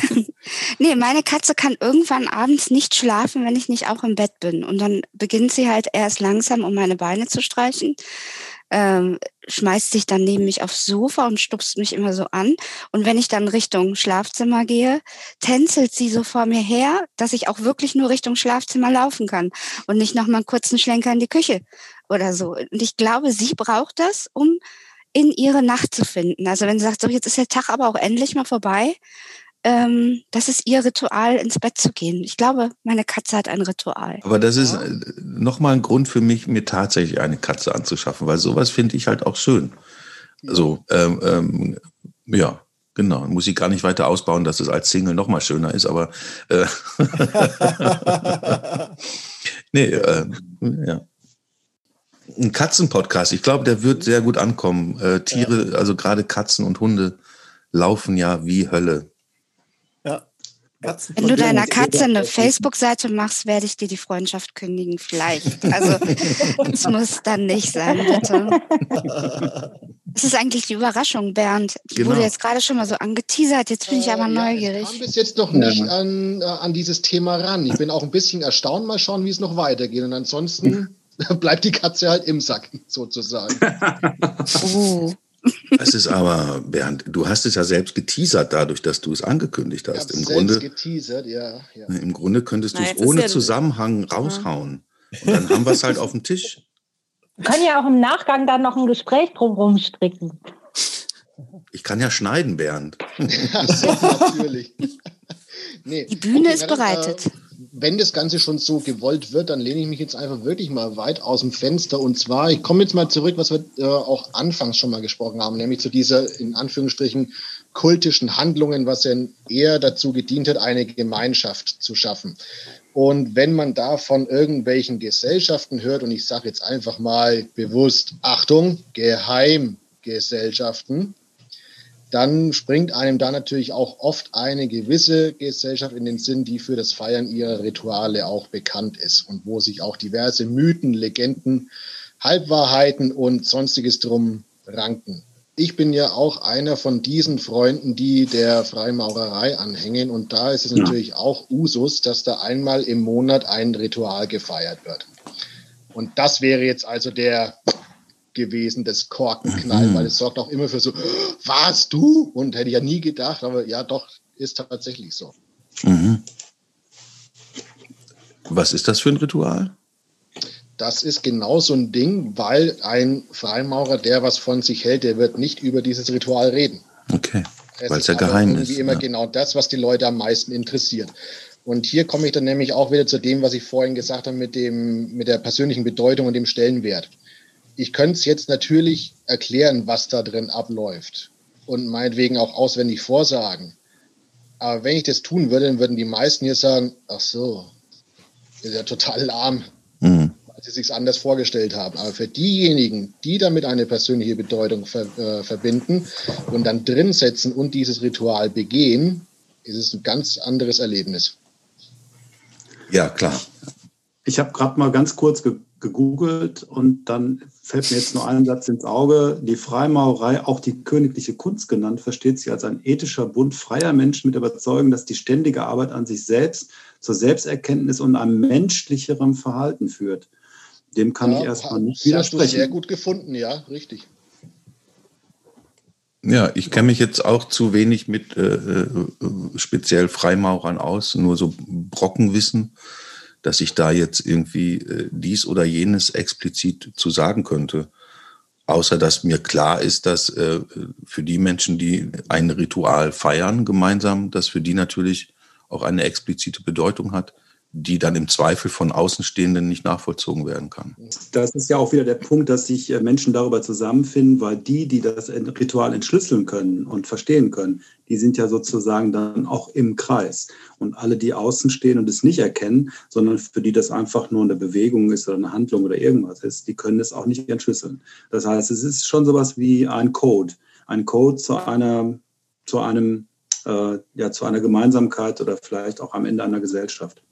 *laughs* nee, meine Katze kann irgendwann abends nicht schlafen, wenn ich nicht auch im Bett bin. Und dann beginnt sie halt erst langsam, um meine Beine zu streichen ähm, schmeißt sich dann neben mich aufs Sofa und stupst mich immer so an. Und wenn ich dann Richtung Schlafzimmer gehe, tänzelt sie so vor mir her, dass ich auch wirklich nur Richtung Schlafzimmer laufen kann und nicht noch mal einen kurzen Schlenker in die Küche oder so. Und ich glaube, sie braucht das, um in ihre Nacht zu finden. Also wenn sie sagt, so jetzt ist der Tag aber auch endlich mal vorbei, ähm, das ist ihr Ritual, ins Bett zu gehen. Ich glaube, meine Katze hat ein Ritual. Aber das ist äh, nochmal ein Grund für mich, mir tatsächlich eine Katze anzuschaffen, weil sowas finde ich halt auch schön. So, ähm, ähm, ja, genau. Muss ich gar nicht weiter ausbauen, dass es als Single nochmal schöner ist, aber äh, *laughs* *laughs* nee, äh, ja. Ein Katzenpodcast, ich glaube, der wird sehr gut ankommen. Äh, Tiere, also gerade Katzen und Hunde laufen ja wie Hölle. Wenn du deiner Katze eine Facebook-Seite machst, werde ich dir die Freundschaft kündigen, vielleicht. Also, *laughs* es muss dann nicht sein, bitte. *laughs* Das ist eigentlich die Überraschung, Bernd. Die genau. wurde jetzt gerade schon mal so angeteasert, jetzt bin ich aber äh, neugierig. Ich kam bis jetzt noch nicht an, äh, an dieses Thema ran. Ich bin auch ein bisschen erstaunt, mal schauen, wie es noch weitergeht. Und ansonsten *laughs* *laughs* bleibt die Katze halt im Sack, sozusagen. Oh. Es ist aber, Bernd, du hast es ja selbst geteasert dadurch, dass du es angekündigt hast. Im Grunde, geteasert, ja, ja. Im Grunde könntest du es ohne ja Zusammenhang raushauen. Und dann haben wir es halt auf dem Tisch. Wir können ja auch im Nachgang dann noch ein Gespräch drumherum stricken. Ich kann ja schneiden, Bernd. Ja, natürlich. Nee. Die Bühne okay, ist bereitet. Äh, wenn das Ganze schon so gewollt wird, dann lehne ich mich jetzt einfach wirklich mal weit aus dem Fenster. Und zwar, ich komme jetzt mal zurück, was wir äh, auch anfangs schon mal gesprochen haben, nämlich zu dieser in Anführungsstrichen kultischen Handlungen, was ja eher dazu gedient hat, eine Gemeinschaft zu schaffen. Und wenn man da von irgendwelchen Gesellschaften hört, und ich sage jetzt einfach mal bewusst, Achtung, Geheimgesellschaften, dann springt einem da natürlich auch oft eine gewisse Gesellschaft in den Sinn, die für das Feiern ihrer Rituale auch bekannt ist und wo sich auch diverse Mythen, Legenden, Halbwahrheiten und sonstiges drum ranken. Ich bin ja auch einer von diesen Freunden, die der Freimaurerei anhängen. Und da ist es ja. natürlich auch Usus, dass da einmal im Monat ein Ritual gefeiert wird. Und das wäre jetzt also der gewesen, das Korkenknall, mhm. weil es sorgt auch immer für so, warst du? Und hätte ich ja nie gedacht, aber ja, doch, ist tatsächlich so. Mhm. Was ist das für ein Ritual? Das ist genau so ein Ding, weil ein Freimaurer, der was von sich hält, der wird nicht über dieses Ritual reden. Okay, weil es ja geheim ist. immer ja. genau das, was die Leute am meisten interessiert. Und hier komme ich dann nämlich auch wieder zu dem, was ich vorhin gesagt habe mit, dem, mit der persönlichen Bedeutung und dem Stellenwert ich könnte es jetzt natürlich erklären, was da drin abläuft und meinetwegen auch auswendig vorsagen. Aber wenn ich das tun würde, dann würden die meisten hier sagen, ach so, ist ja total lahm, mhm. weil sie sich anders vorgestellt haben. Aber für diejenigen, die damit eine persönliche Bedeutung ver äh, verbinden und dann drin setzen und dieses Ritual begehen, ist es ein ganz anderes Erlebnis. Ja, klar. Ich habe gerade mal ganz kurz ge gegoogelt und dann fällt mir jetzt nur ein Satz ins Auge. Die Freimaurerei, auch die königliche Kunst genannt, versteht sich als ein ethischer Bund freier Menschen mit Überzeugung, dass die ständige Arbeit an sich selbst zur Selbsterkenntnis und einem menschlicheren Verhalten führt. Dem kann ja, ich erstmal nicht widersprechen. Hast du sehr gut gefunden, ja, richtig. Ja, ich kenne mich jetzt auch zu wenig mit äh, äh speziell Freimaurern aus, nur so Brockenwissen dass ich da jetzt irgendwie äh, dies oder jenes explizit zu sagen könnte. Außer dass mir klar ist, dass äh, für die Menschen, die ein Ritual feiern gemeinsam, dass für die natürlich auch eine explizite Bedeutung hat die dann im Zweifel von Außenstehenden nicht nachvollzogen werden kann. Das ist ja auch wieder der Punkt, dass sich äh, Menschen darüber zusammenfinden, weil die, die das Ritual entschlüsseln können und verstehen können, die sind ja sozusagen dann auch im Kreis. Und alle, die außen stehen und es nicht erkennen, sondern für die das einfach nur eine Bewegung ist oder eine Handlung oder irgendwas ist, die können es auch nicht entschlüsseln. Das heißt, es ist schon sowas wie ein Code. Ein Code zu einer, zu einem, äh, ja, zu einer Gemeinsamkeit oder vielleicht auch am Ende einer Gesellschaft.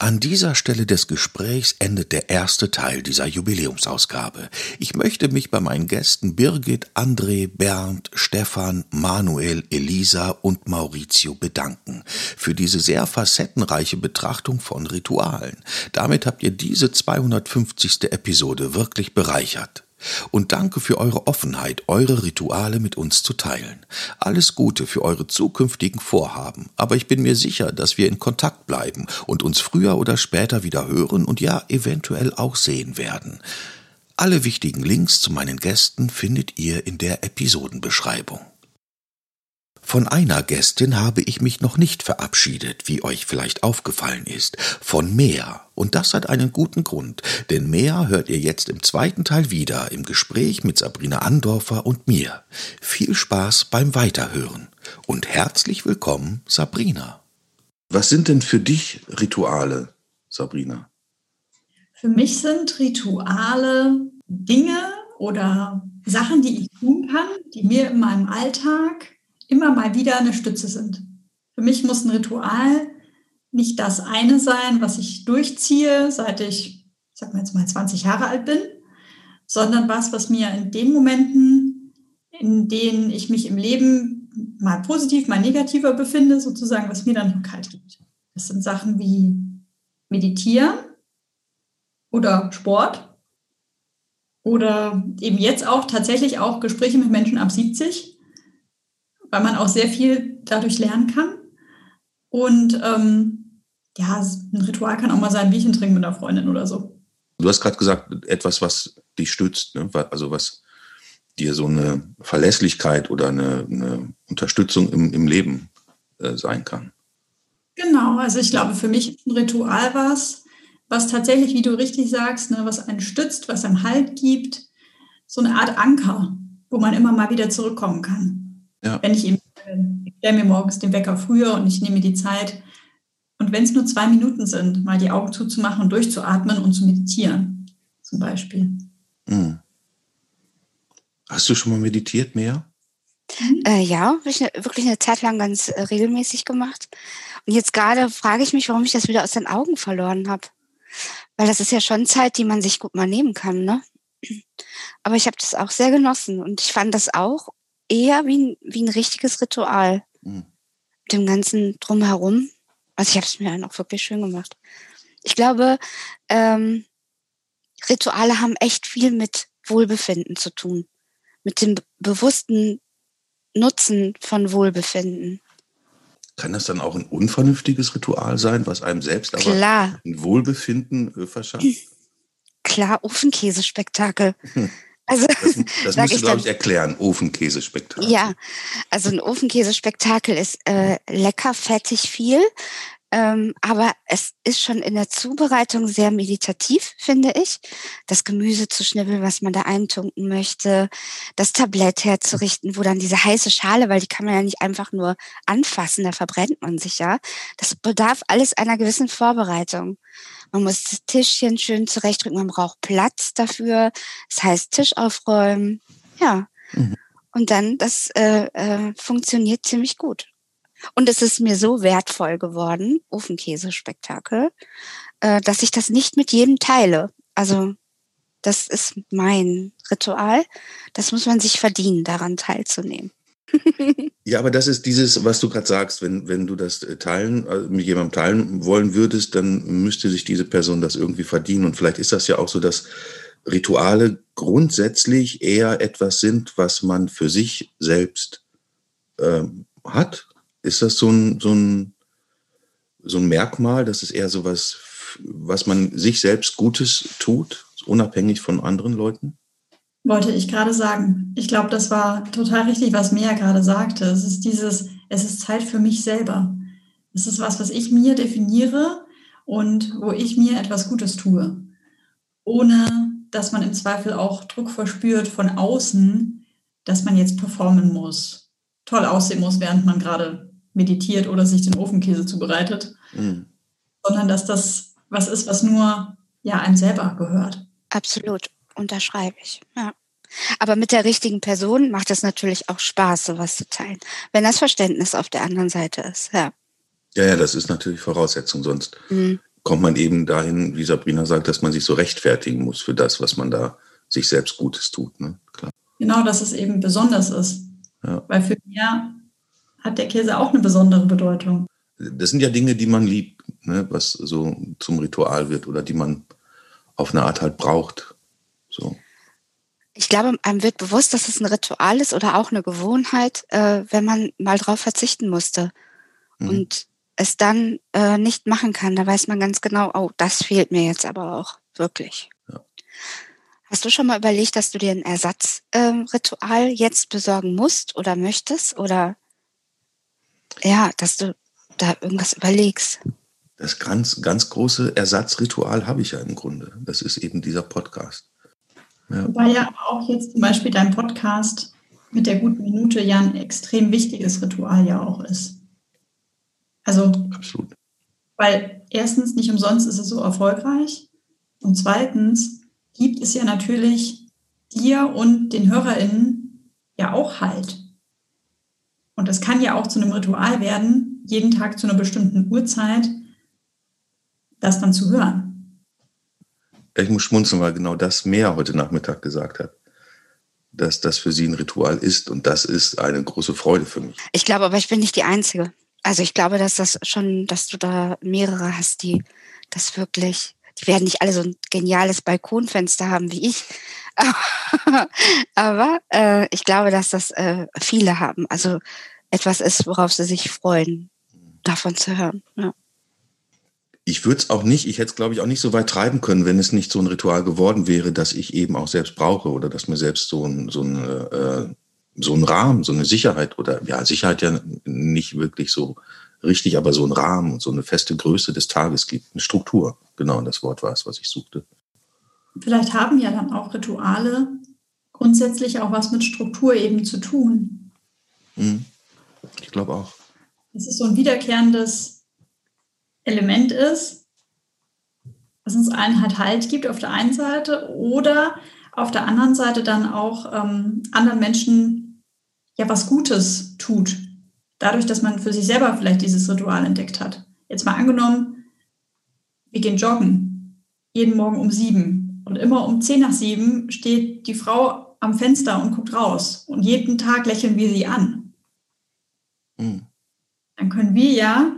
An dieser Stelle des Gesprächs endet der erste Teil dieser Jubiläumsausgabe. Ich möchte mich bei meinen Gästen Birgit, André, Bernd, Stefan, Manuel, Elisa und Maurizio bedanken für diese sehr facettenreiche Betrachtung von Ritualen. Damit habt ihr diese 250. Episode wirklich bereichert. Und danke für eure Offenheit, eure Rituale mit uns zu teilen. Alles Gute für eure zukünftigen Vorhaben, aber ich bin mir sicher, dass wir in Kontakt bleiben und uns früher oder später wieder hören und ja eventuell auch sehen werden. Alle wichtigen Links zu meinen Gästen findet ihr in der Episodenbeschreibung. Von einer Gästin habe ich mich noch nicht verabschiedet, wie euch vielleicht aufgefallen ist. Von mehr. Und das hat einen guten Grund, denn mehr hört ihr jetzt im zweiten Teil wieder im Gespräch mit Sabrina Andorfer und mir. Viel Spaß beim Weiterhören und herzlich willkommen, Sabrina. Was sind denn für dich Rituale, Sabrina? Für mich sind Rituale Dinge oder Sachen, die ich tun kann, die mir in meinem Alltag immer mal wieder eine Stütze sind. Für mich muss ein Ritual nicht das eine sein, was ich durchziehe, seit ich, sag mal jetzt mal 20 Jahre alt bin, sondern was, was mir in den Momenten, in denen ich mich im Leben mal positiv, mal negativer befinde, sozusagen, was mir dann Rückhalt gibt. Das sind Sachen wie Meditieren oder Sport oder eben jetzt auch tatsächlich auch Gespräche mit Menschen ab 70 weil man auch sehr viel dadurch lernen kann. Und ähm, ja, ein Ritual kann auch mal sein, Bierchen trinken mit einer Freundin oder so. Du hast gerade gesagt, etwas, was dich stützt, ne? also was dir so eine Verlässlichkeit oder eine, eine Unterstützung im, im Leben äh, sein kann. Genau, also ich glaube, für mich ist ein Ritual was, was tatsächlich, wie du richtig sagst, ne, was einen stützt, was einem Halt gibt, so eine Art Anker, wo man immer mal wieder zurückkommen kann. Ja. Wenn ich eben, ich stelle mir morgens den Wecker früher und ich nehme mir die Zeit. Und wenn es nur zwei Minuten sind, mal die Augen zuzumachen und durchzuatmen und zu meditieren, zum Beispiel. Mhm. Hast du schon mal meditiert mehr? Mhm. Äh, ja, habe ich ne, wirklich eine Zeit lang ganz äh, regelmäßig gemacht. Und jetzt gerade frage ich mich, warum ich das wieder aus den Augen verloren habe. Weil das ist ja schon Zeit, die man sich gut mal nehmen kann, ne? Aber ich habe das auch sehr genossen und ich fand das auch eher wie ein, wie ein richtiges Ritual. Mhm. Dem ganzen Drumherum. Also ich habe es mir dann auch wirklich schön gemacht. Ich glaube, ähm, Rituale haben echt viel mit Wohlbefinden zu tun. Mit dem bewussten Nutzen von Wohlbefinden. Kann das dann auch ein unvernünftiges Ritual sein, was einem selbst aber Klar. ein Wohlbefinden äh, verschafft? *laughs* Klar, Ofenkäsespektakel. Also, das, *laughs* das musst du, glaube ich, erklären, Ofenkäsespektakel. Ja, also ein Ofenkäsespektakel ist äh, lecker, fettig, viel. Ähm, aber es ist schon in der Zubereitung sehr meditativ, finde ich. Das Gemüse zu schnibbeln, was man da eintunken möchte, das Tablett herzurichten, wo dann diese heiße Schale, weil die kann man ja nicht einfach nur anfassen, da verbrennt man sich ja. Das bedarf alles einer gewissen Vorbereitung. Man muss das Tischchen schön zurechtrücken, man braucht Platz dafür. Das heißt Tisch aufräumen. Ja. Mhm. Und dann, das äh, äh, funktioniert ziemlich gut. Und es ist mir so wertvoll geworden, Ofenkäsespektakel, äh, dass ich das nicht mit jedem teile. Also das ist mein Ritual. Das muss man sich verdienen, daran teilzunehmen. *laughs* ja, aber das ist dieses, was du gerade sagst, wenn, wenn du das äh, teilen, also mit jemandem teilen wollen würdest, dann müsste sich diese Person das irgendwie verdienen. Und vielleicht ist das ja auch so, dass Rituale grundsätzlich eher etwas sind, was man für sich selbst ähm, hat ist das so ein, so ein, so ein Merkmal, dass es eher so was, was man sich selbst Gutes tut, unabhängig von anderen Leuten? Wollte ich gerade sagen. Ich glaube, das war total richtig, was Mia gerade sagte. Es ist dieses, es ist Zeit für mich selber. Es ist was, was ich mir definiere und wo ich mir etwas Gutes tue. Ohne, dass man im Zweifel auch Druck verspürt von außen, dass man jetzt performen muss, toll aussehen muss, während man gerade meditiert oder sich den Ofenkäse zubereitet, mhm. sondern dass das was ist, was nur ja einem selber gehört. Absolut, unterschreibe ich. Ja. Aber mit der richtigen Person macht es natürlich auch Spaß, sowas zu teilen, wenn das Verständnis auf der anderen Seite ist. Ja, ja, ja das ist natürlich Voraussetzung, sonst mhm. kommt man eben dahin, wie Sabrina sagt, dass man sich so rechtfertigen muss für das, was man da sich selbst Gutes tut. Ne? Klar. Genau, dass es eben besonders ist. Ja. Weil für mich hat der Käse auch eine besondere Bedeutung. Das sind ja Dinge, die man liebt, ne, was so zum Ritual wird oder die man auf eine Art halt braucht. So. Ich glaube, einem wird bewusst, dass es ein Ritual ist oder auch eine Gewohnheit, äh, wenn man mal drauf verzichten musste mhm. und es dann äh, nicht machen kann. Da weiß man ganz genau, oh, das fehlt mir jetzt aber auch wirklich. Ja. Hast du schon mal überlegt, dass du dir ein Ersatzritual äh, jetzt besorgen musst oder möchtest oder ja, dass du da irgendwas überlegst. Das ganz, ganz große Ersatzritual habe ich ja im Grunde. Das ist eben dieser Podcast. Ja. Wobei ja auch jetzt zum Beispiel dein Podcast mit der guten Minute ja ein extrem wichtiges Ritual ja auch ist. Also, Absolut. weil erstens nicht umsonst ist es so erfolgreich und zweitens gibt es ja natürlich dir und den HörerInnen ja auch Halt. Und das kann ja auch zu einem Ritual werden, jeden Tag zu einer bestimmten Uhrzeit das dann zu hören. Ich muss schmunzeln, weil genau das mehr heute Nachmittag gesagt hat. Dass das für sie ein Ritual ist und das ist eine große Freude für mich. Ich glaube aber, ich bin nicht die Einzige. Also ich glaube, dass das schon, dass du da mehrere hast, die das wirklich, die werden nicht alle so ein geniales Balkonfenster haben wie ich. *laughs* Aber äh, ich glaube, dass das äh, viele haben. Also etwas ist, worauf sie sich freuen, davon zu hören. Ja. Ich würde es auch nicht, ich hätte es glaube ich auch nicht so weit treiben können, wenn es nicht so ein Ritual geworden wäre, dass ich eben auch selbst brauche oder dass mir selbst so ein, so ein, äh, so ein Rahmen, so eine Sicherheit oder ja, Sicherheit ja nicht wirklich so richtig aber so einen Rahmen und so eine feste Größe des Tages gibt. Eine Struktur, genau das Wort war es, was ich suchte. Vielleicht haben ja dann auch Rituale grundsätzlich auch was mit Struktur eben zu tun. Mhm. Ich glaube auch. Es so ein wiederkehrendes Element ist, was uns einen halt Halt gibt auf der einen Seite oder auf der anderen Seite dann auch ähm, anderen Menschen ja was Gutes tut. Dadurch, dass man für sich selber vielleicht dieses Ritual entdeckt hat. Jetzt mal angenommen, wir gehen joggen, jeden Morgen um sieben. Und immer um zehn nach sieben steht die Frau am Fenster und guckt raus. Und jeden Tag lächeln wir sie an. Mhm. Dann können wir ja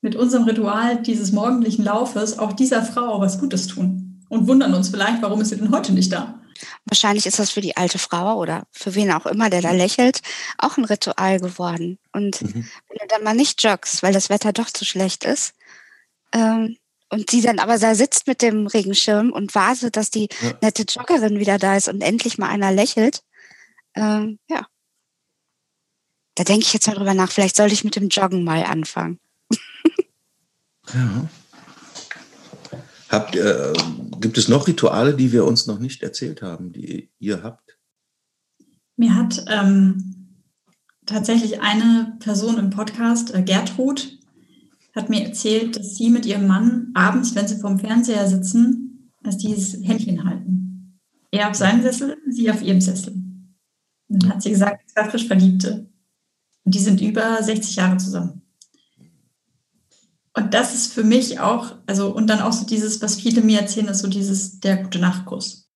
mit unserem Ritual dieses morgendlichen Laufes auch dieser Frau was Gutes tun. Und wundern uns vielleicht, warum ist sie denn heute nicht da? Wahrscheinlich ist das für die alte Frau oder für wen auch immer, der da lächelt, auch ein Ritual geworden. Und mhm. wenn du dann mal nicht joggst, weil das Wetter doch zu schlecht ist, ähm, und sie dann aber da sitzt mit dem Regenschirm und wartet, dass die ja. nette Joggerin wieder da ist und endlich mal einer lächelt, ähm, ja. Da denke ich jetzt mal drüber nach, vielleicht sollte ich mit dem Joggen mal anfangen. Ja. Habt, äh, gibt es noch Rituale, die wir uns noch nicht erzählt haben, die ihr habt? Mir hat ähm, tatsächlich eine Person im Podcast, äh, Gertrud, hat mir erzählt, dass sie mit ihrem Mann abends, wenn sie vorm Fernseher sitzen, dass die das Händchen halten. Er auf seinem Sessel, sie auf ihrem Sessel. Und dann hat sie gesagt, frisch Verliebte. Und die sind über 60 Jahre zusammen. Und das ist für mich auch, also, und dann auch so dieses, was viele mir erzählen, ist so dieses, der gute Nachtkuss.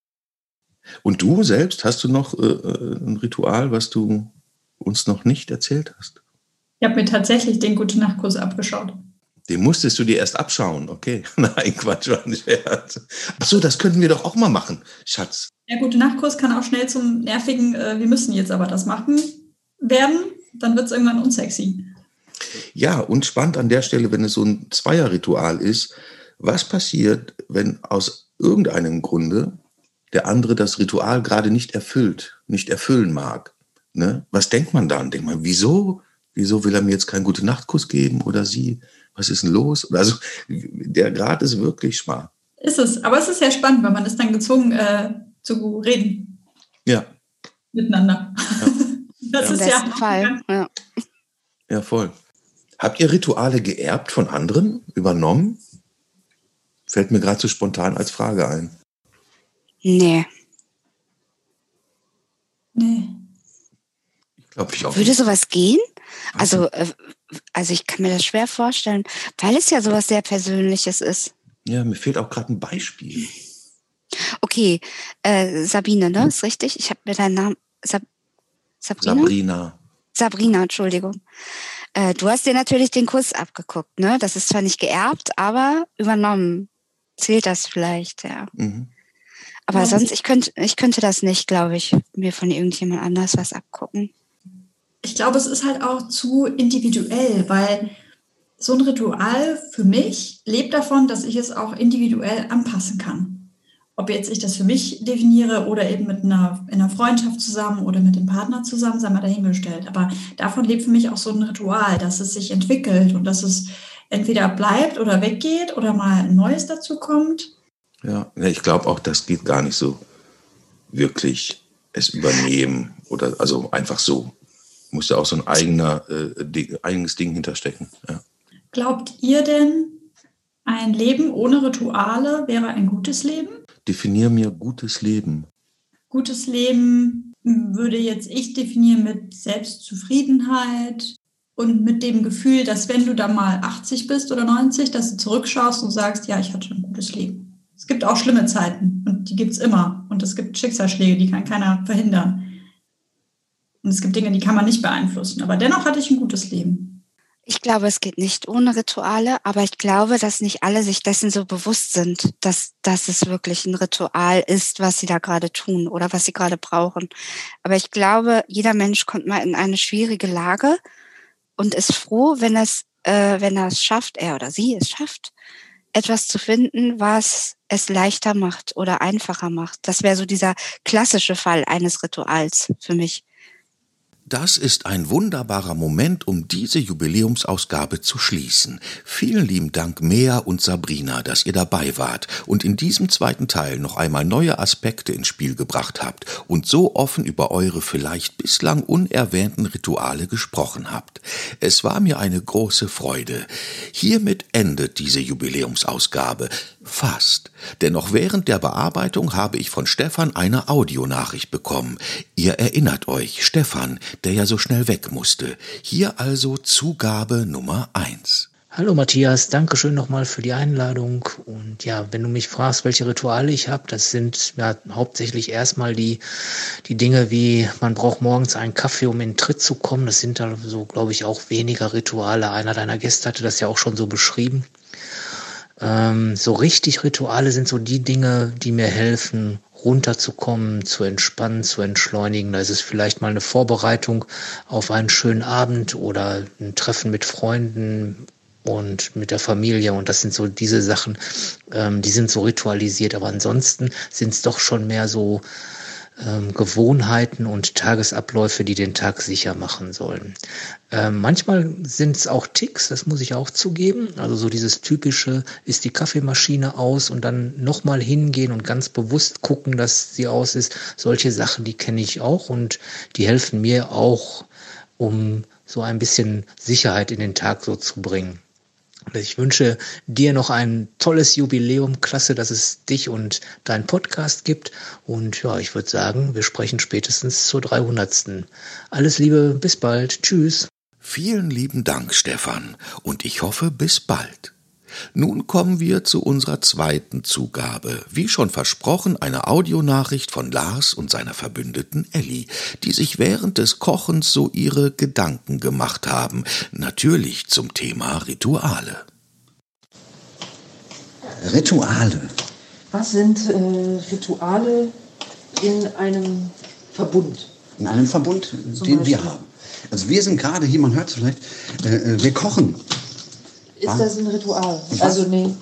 Und du selbst, hast du noch äh, äh, ein Ritual, was du uns noch nicht erzählt hast? Ich habe mir tatsächlich den gute Nachtkuss abgeschaut. Den musstest du dir erst abschauen, okay? *laughs* Nein, Quatsch, war ein Scherz. Achso, das könnten wir doch auch mal machen, Schatz. Der gute Nachtkuss kann auch schnell zum nervigen, äh, wir müssen jetzt aber das machen, werden. Dann wird es irgendwann unsexy. Ja, und spannend an der Stelle, wenn es so ein Zweierritual ist, was passiert, wenn aus irgendeinem Grunde der andere das Ritual gerade nicht erfüllt, nicht erfüllen mag? Ne? Was denkt man dann? Denkt man, wieso? Wieso will er mir jetzt keinen gute Nachtkuss geben oder sie? Was ist denn los? Also der Grad ist wirklich schmal. Ist es, aber es ist ja spannend, weil man ist dann gezwungen äh, zu reden. Ja. Miteinander. Ja. *laughs* Das Im ist besten ja Fall. Ja. ja, voll. Habt ihr Rituale geerbt von anderen, übernommen? Fällt mir gerade so spontan als Frage ein. Nee. Nee. Ich glaube, ich auch. Würde nicht. sowas gehen? Also, äh, also ich kann mir das schwer vorstellen, weil es ja sowas sehr Persönliches ist. Ja, mir fehlt auch gerade ein Beispiel. Okay, äh, Sabine, ne? Ist richtig? Ich habe mir deinen Namen. Sab Sabrina? Sabrina. Sabrina, Entschuldigung. Äh, du hast dir natürlich den Kurs abgeguckt, ne? Das ist zwar nicht geerbt, aber übernommen. Zählt das vielleicht, ja. Mhm. Aber ja, sonst, ich könnte, ich könnte das nicht, glaube ich, mir von irgendjemand anders was abgucken. Ich glaube, es ist halt auch zu individuell, weil so ein Ritual für mich lebt davon, dass ich es auch individuell anpassen kann ob jetzt ich das für mich definiere oder eben mit einer, in einer Freundschaft zusammen oder mit dem Partner zusammen, sei mal dahingestellt. Aber davon lebt für mich auch so ein Ritual, dass es sich entwickelt und dass es entweder bleibt oder weggeht oder mal ein neues dazu kommt. Ja, ich glaube auch, das geht gar nicht so wirklich es übernehmen oder also einfach so. Muss ja auch so ein eigener, äh, eigenes Ding hinterstecken. Ja. Glaubt ihr denn, ein Leben ohne Rituale wäre ein gutes Leben? Definier mir gutes Leben. Gutes Leben würde jetzt ich definieren mit Selbstzufriedenheit und mit dem Gefühl, dass wenn du da mal 80 bist oder 90, dass du zurückschaust und sagst, ja, ich hatte ein gutes Leben. Es gibt auch schlimme Zeiten und die gibt es immer. Und es gibt Schicksalsschläge, die kann keiner verhindern. Und es gibt Dinge, die kann man nicht beeinflussen. Aber dennoch hatte ich ein gutes Leben. Ich glaube, es geht nicht ohne Rituale, aber ich glaube, dass nicht alle sich dessen so bewusst sind, dass, dass es wirklich ein Ritual ist, was sie da gerade tun oder was sie gerade brauchen. Aber ich glaube, jeder Mensch kommt mal in eine schwierige Lage und ist froh, wenn es, äh, wenn er es schafft, er oder sie es schafft, etwas zu finden, was es leichter macht oder einfacher macht. Das wäre so dieser klassische Fall eines Rituals für mich. Das ist ein wunderbarer Moment, um diese Jubiläumsausgabe zu schließen. Vielen lieben Dank Mea und Sabrina, dass ihr dabei wart und in diesem zweiten Teil noch einmal neue Aspekte ins Spiel gebracht habt und so offen über eure vielleicht bislang unerwähnten Rituale gesprochen habt. Es war mir eine große Freude. Hiermit endet diese Jubiläumsausgabe. Fast. Denn noch während der Bearbeitung habe ich von Stefan eine Audionachricht bekommen. Ihr erinnert euch, Stefan, der ja so schnell weg musste. Hier also Zugabe Nummer eins. Hallo Matthias, danke schön nochmal für die Einladung. Und ja, wenn du mich fragst, welche Rituale ich habe, das sind ja hauptsächlich erstmal die, die Dinge wie, man braucht morgens einen Kaffee, um in den Tritt zu kommen. Das sind da so, glaube ich, auch weniger Rituale. Einer deiner Gäste hatte das ja auch schon so beschrieben. Ähm, so richtig Rituale sind so die Dinge, die mir helfen, runterzukommen, zu entspannen, zu entschleunigen. Da ist es vielleicht mal eine Vorbereitung auf einen schönen Abend oder ein Treffen mit Freunden und mit der Familie. Und das sind so diese Sachen, ähm, die sind so ritualisiert. Aber ansonsten sind es doch schon mehr so ähm, Gewohnheiten und Tagesabläufe, die den Tag sicher machen sollen. Ähm, manchmal sind es auch Ticks, das muss ich auch zugeben. Also so dieses typische, ist die Kaffeemaschine aus und dann nochmal hingehen und ganz bewusst gucken, dass sie aus ist. Solche Sachen, die kenne ich auch und die helfen mir auch, um so ein bisschen Sicherheit in den Tag so zu bringen. Ich wünsche dir noch ein tolles Jubiläum. Klasse, dass es dich und deinen Podcast gibt. Und ja, ich würde sagen, wir sprechen spätestens zur 300. Alles Liebe, bis bald. Tschüss. Vielen lieben Dank, Stefan. Und ich hoffe, bis bald. Nun kommen wir zu unserer zweiten Zugabe. Wie schon versprochen, eine Audionachricht von Lars und seiner Verbündeten Elli, die sich während des Kochens so ihre Gedanken gemacht haben. Natürlich zum Thema Rituale. Rituale. Was sind äh, Rituale in einem Verbund? In einem Verbund, Zum den Beispiel. wir haben. Also wir sind gerade hier, man hört es vielleicht, äh, äh wir kochen. Ist ah. das ein Ritual? Also nee.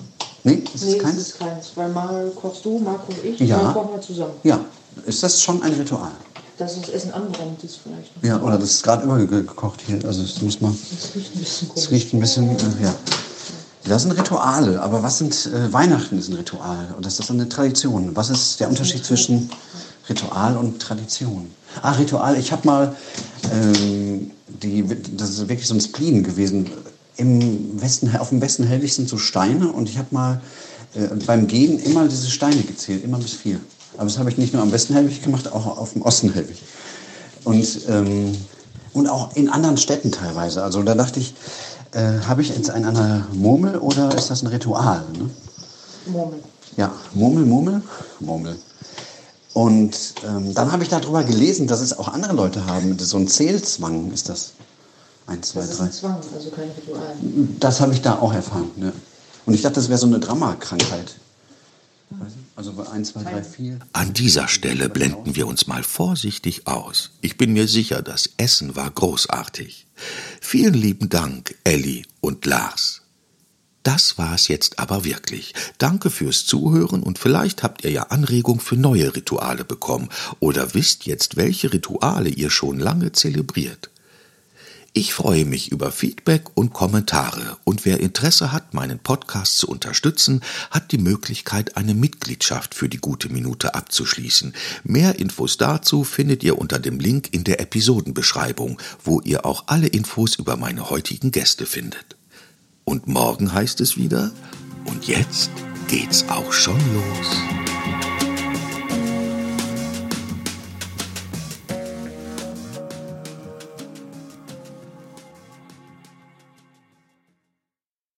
Nee, ist nee, keins? ist keins. Weil mal kochst du, mal koch ich, ja. mal kochen wir zusammen. Ja. Ist das schon ein Ritual? Dass das Essen anbrennt ist vielleicht. Ja, oder das ist gerade übergekocht hier. Also das muss man. Das riecht ein bisschen komisch. Das riecht ein bisschen, äh, ja. Das sind Rituale, aber was sind äh, Weihnachten ist ein Ritual und das ist eine Tradition. Was ist der Unterschied zwischen Ritual und Tradition? Ah, Ritual, ich habe mal, ähm, die, das ist wirklich so ein Spleen gewesen, im Westen, auf dem Westen Hellwig sind so Steine und ich habe mal äh, beim Gehen immer diese Steine gezählt, immer bis vier. Aber das habe ich nicht nur am Westen Hellwig gemacht, auch auf dem Osten Hellwig. Und, ähm, und auch in anderen Städten teilweise. Also da dachte ich, äh, habe ich jetzt eine, eine Murmel oder ist das ein Ritual? Ne? Murmel. Ja, Murmel, Murmel, Murmel. Und ähm, dann habe ich darüber gelesen, dass es auch andere Leute haben. So ein Zählzwang ist das. Eins, zwei, das drei. ist ein Zwang, also kein Ritual. Das habe ich da auch erfahren. Ne? Und ich dachte, das wäre so eine Drama-Krankheit. Also bei 1, 2, 3, 4. An dieser Stelle blenden wir uns mal vorsichtig aus. Ich bin mir sicher, das Essen war großartig. Vielen lieben Dank, Elli und Lars. Das war's jetzt aber wirklich. Danke fürs Zuhören und vielleicht habt ihr ja Anregung für neue Rituale bekommen oder wisst jetzt, welche Rituale ihr schon lange zelebriert. Ich freue mich über Feedback und Kommentare und wer Interesse hat, meinen Podcast zu unterstützen, hat die Möglichkeit, eine Mitgliedschaft für die gute Minute abzuschließen. Mehr Infos dazu findet ihr unter dem Link in der Episodenbeschreibung, wo ihr auch alle Infos über meine heutigen Gäste findet. Und morgen heißt es wieder, und jetzt geht's auch schon los.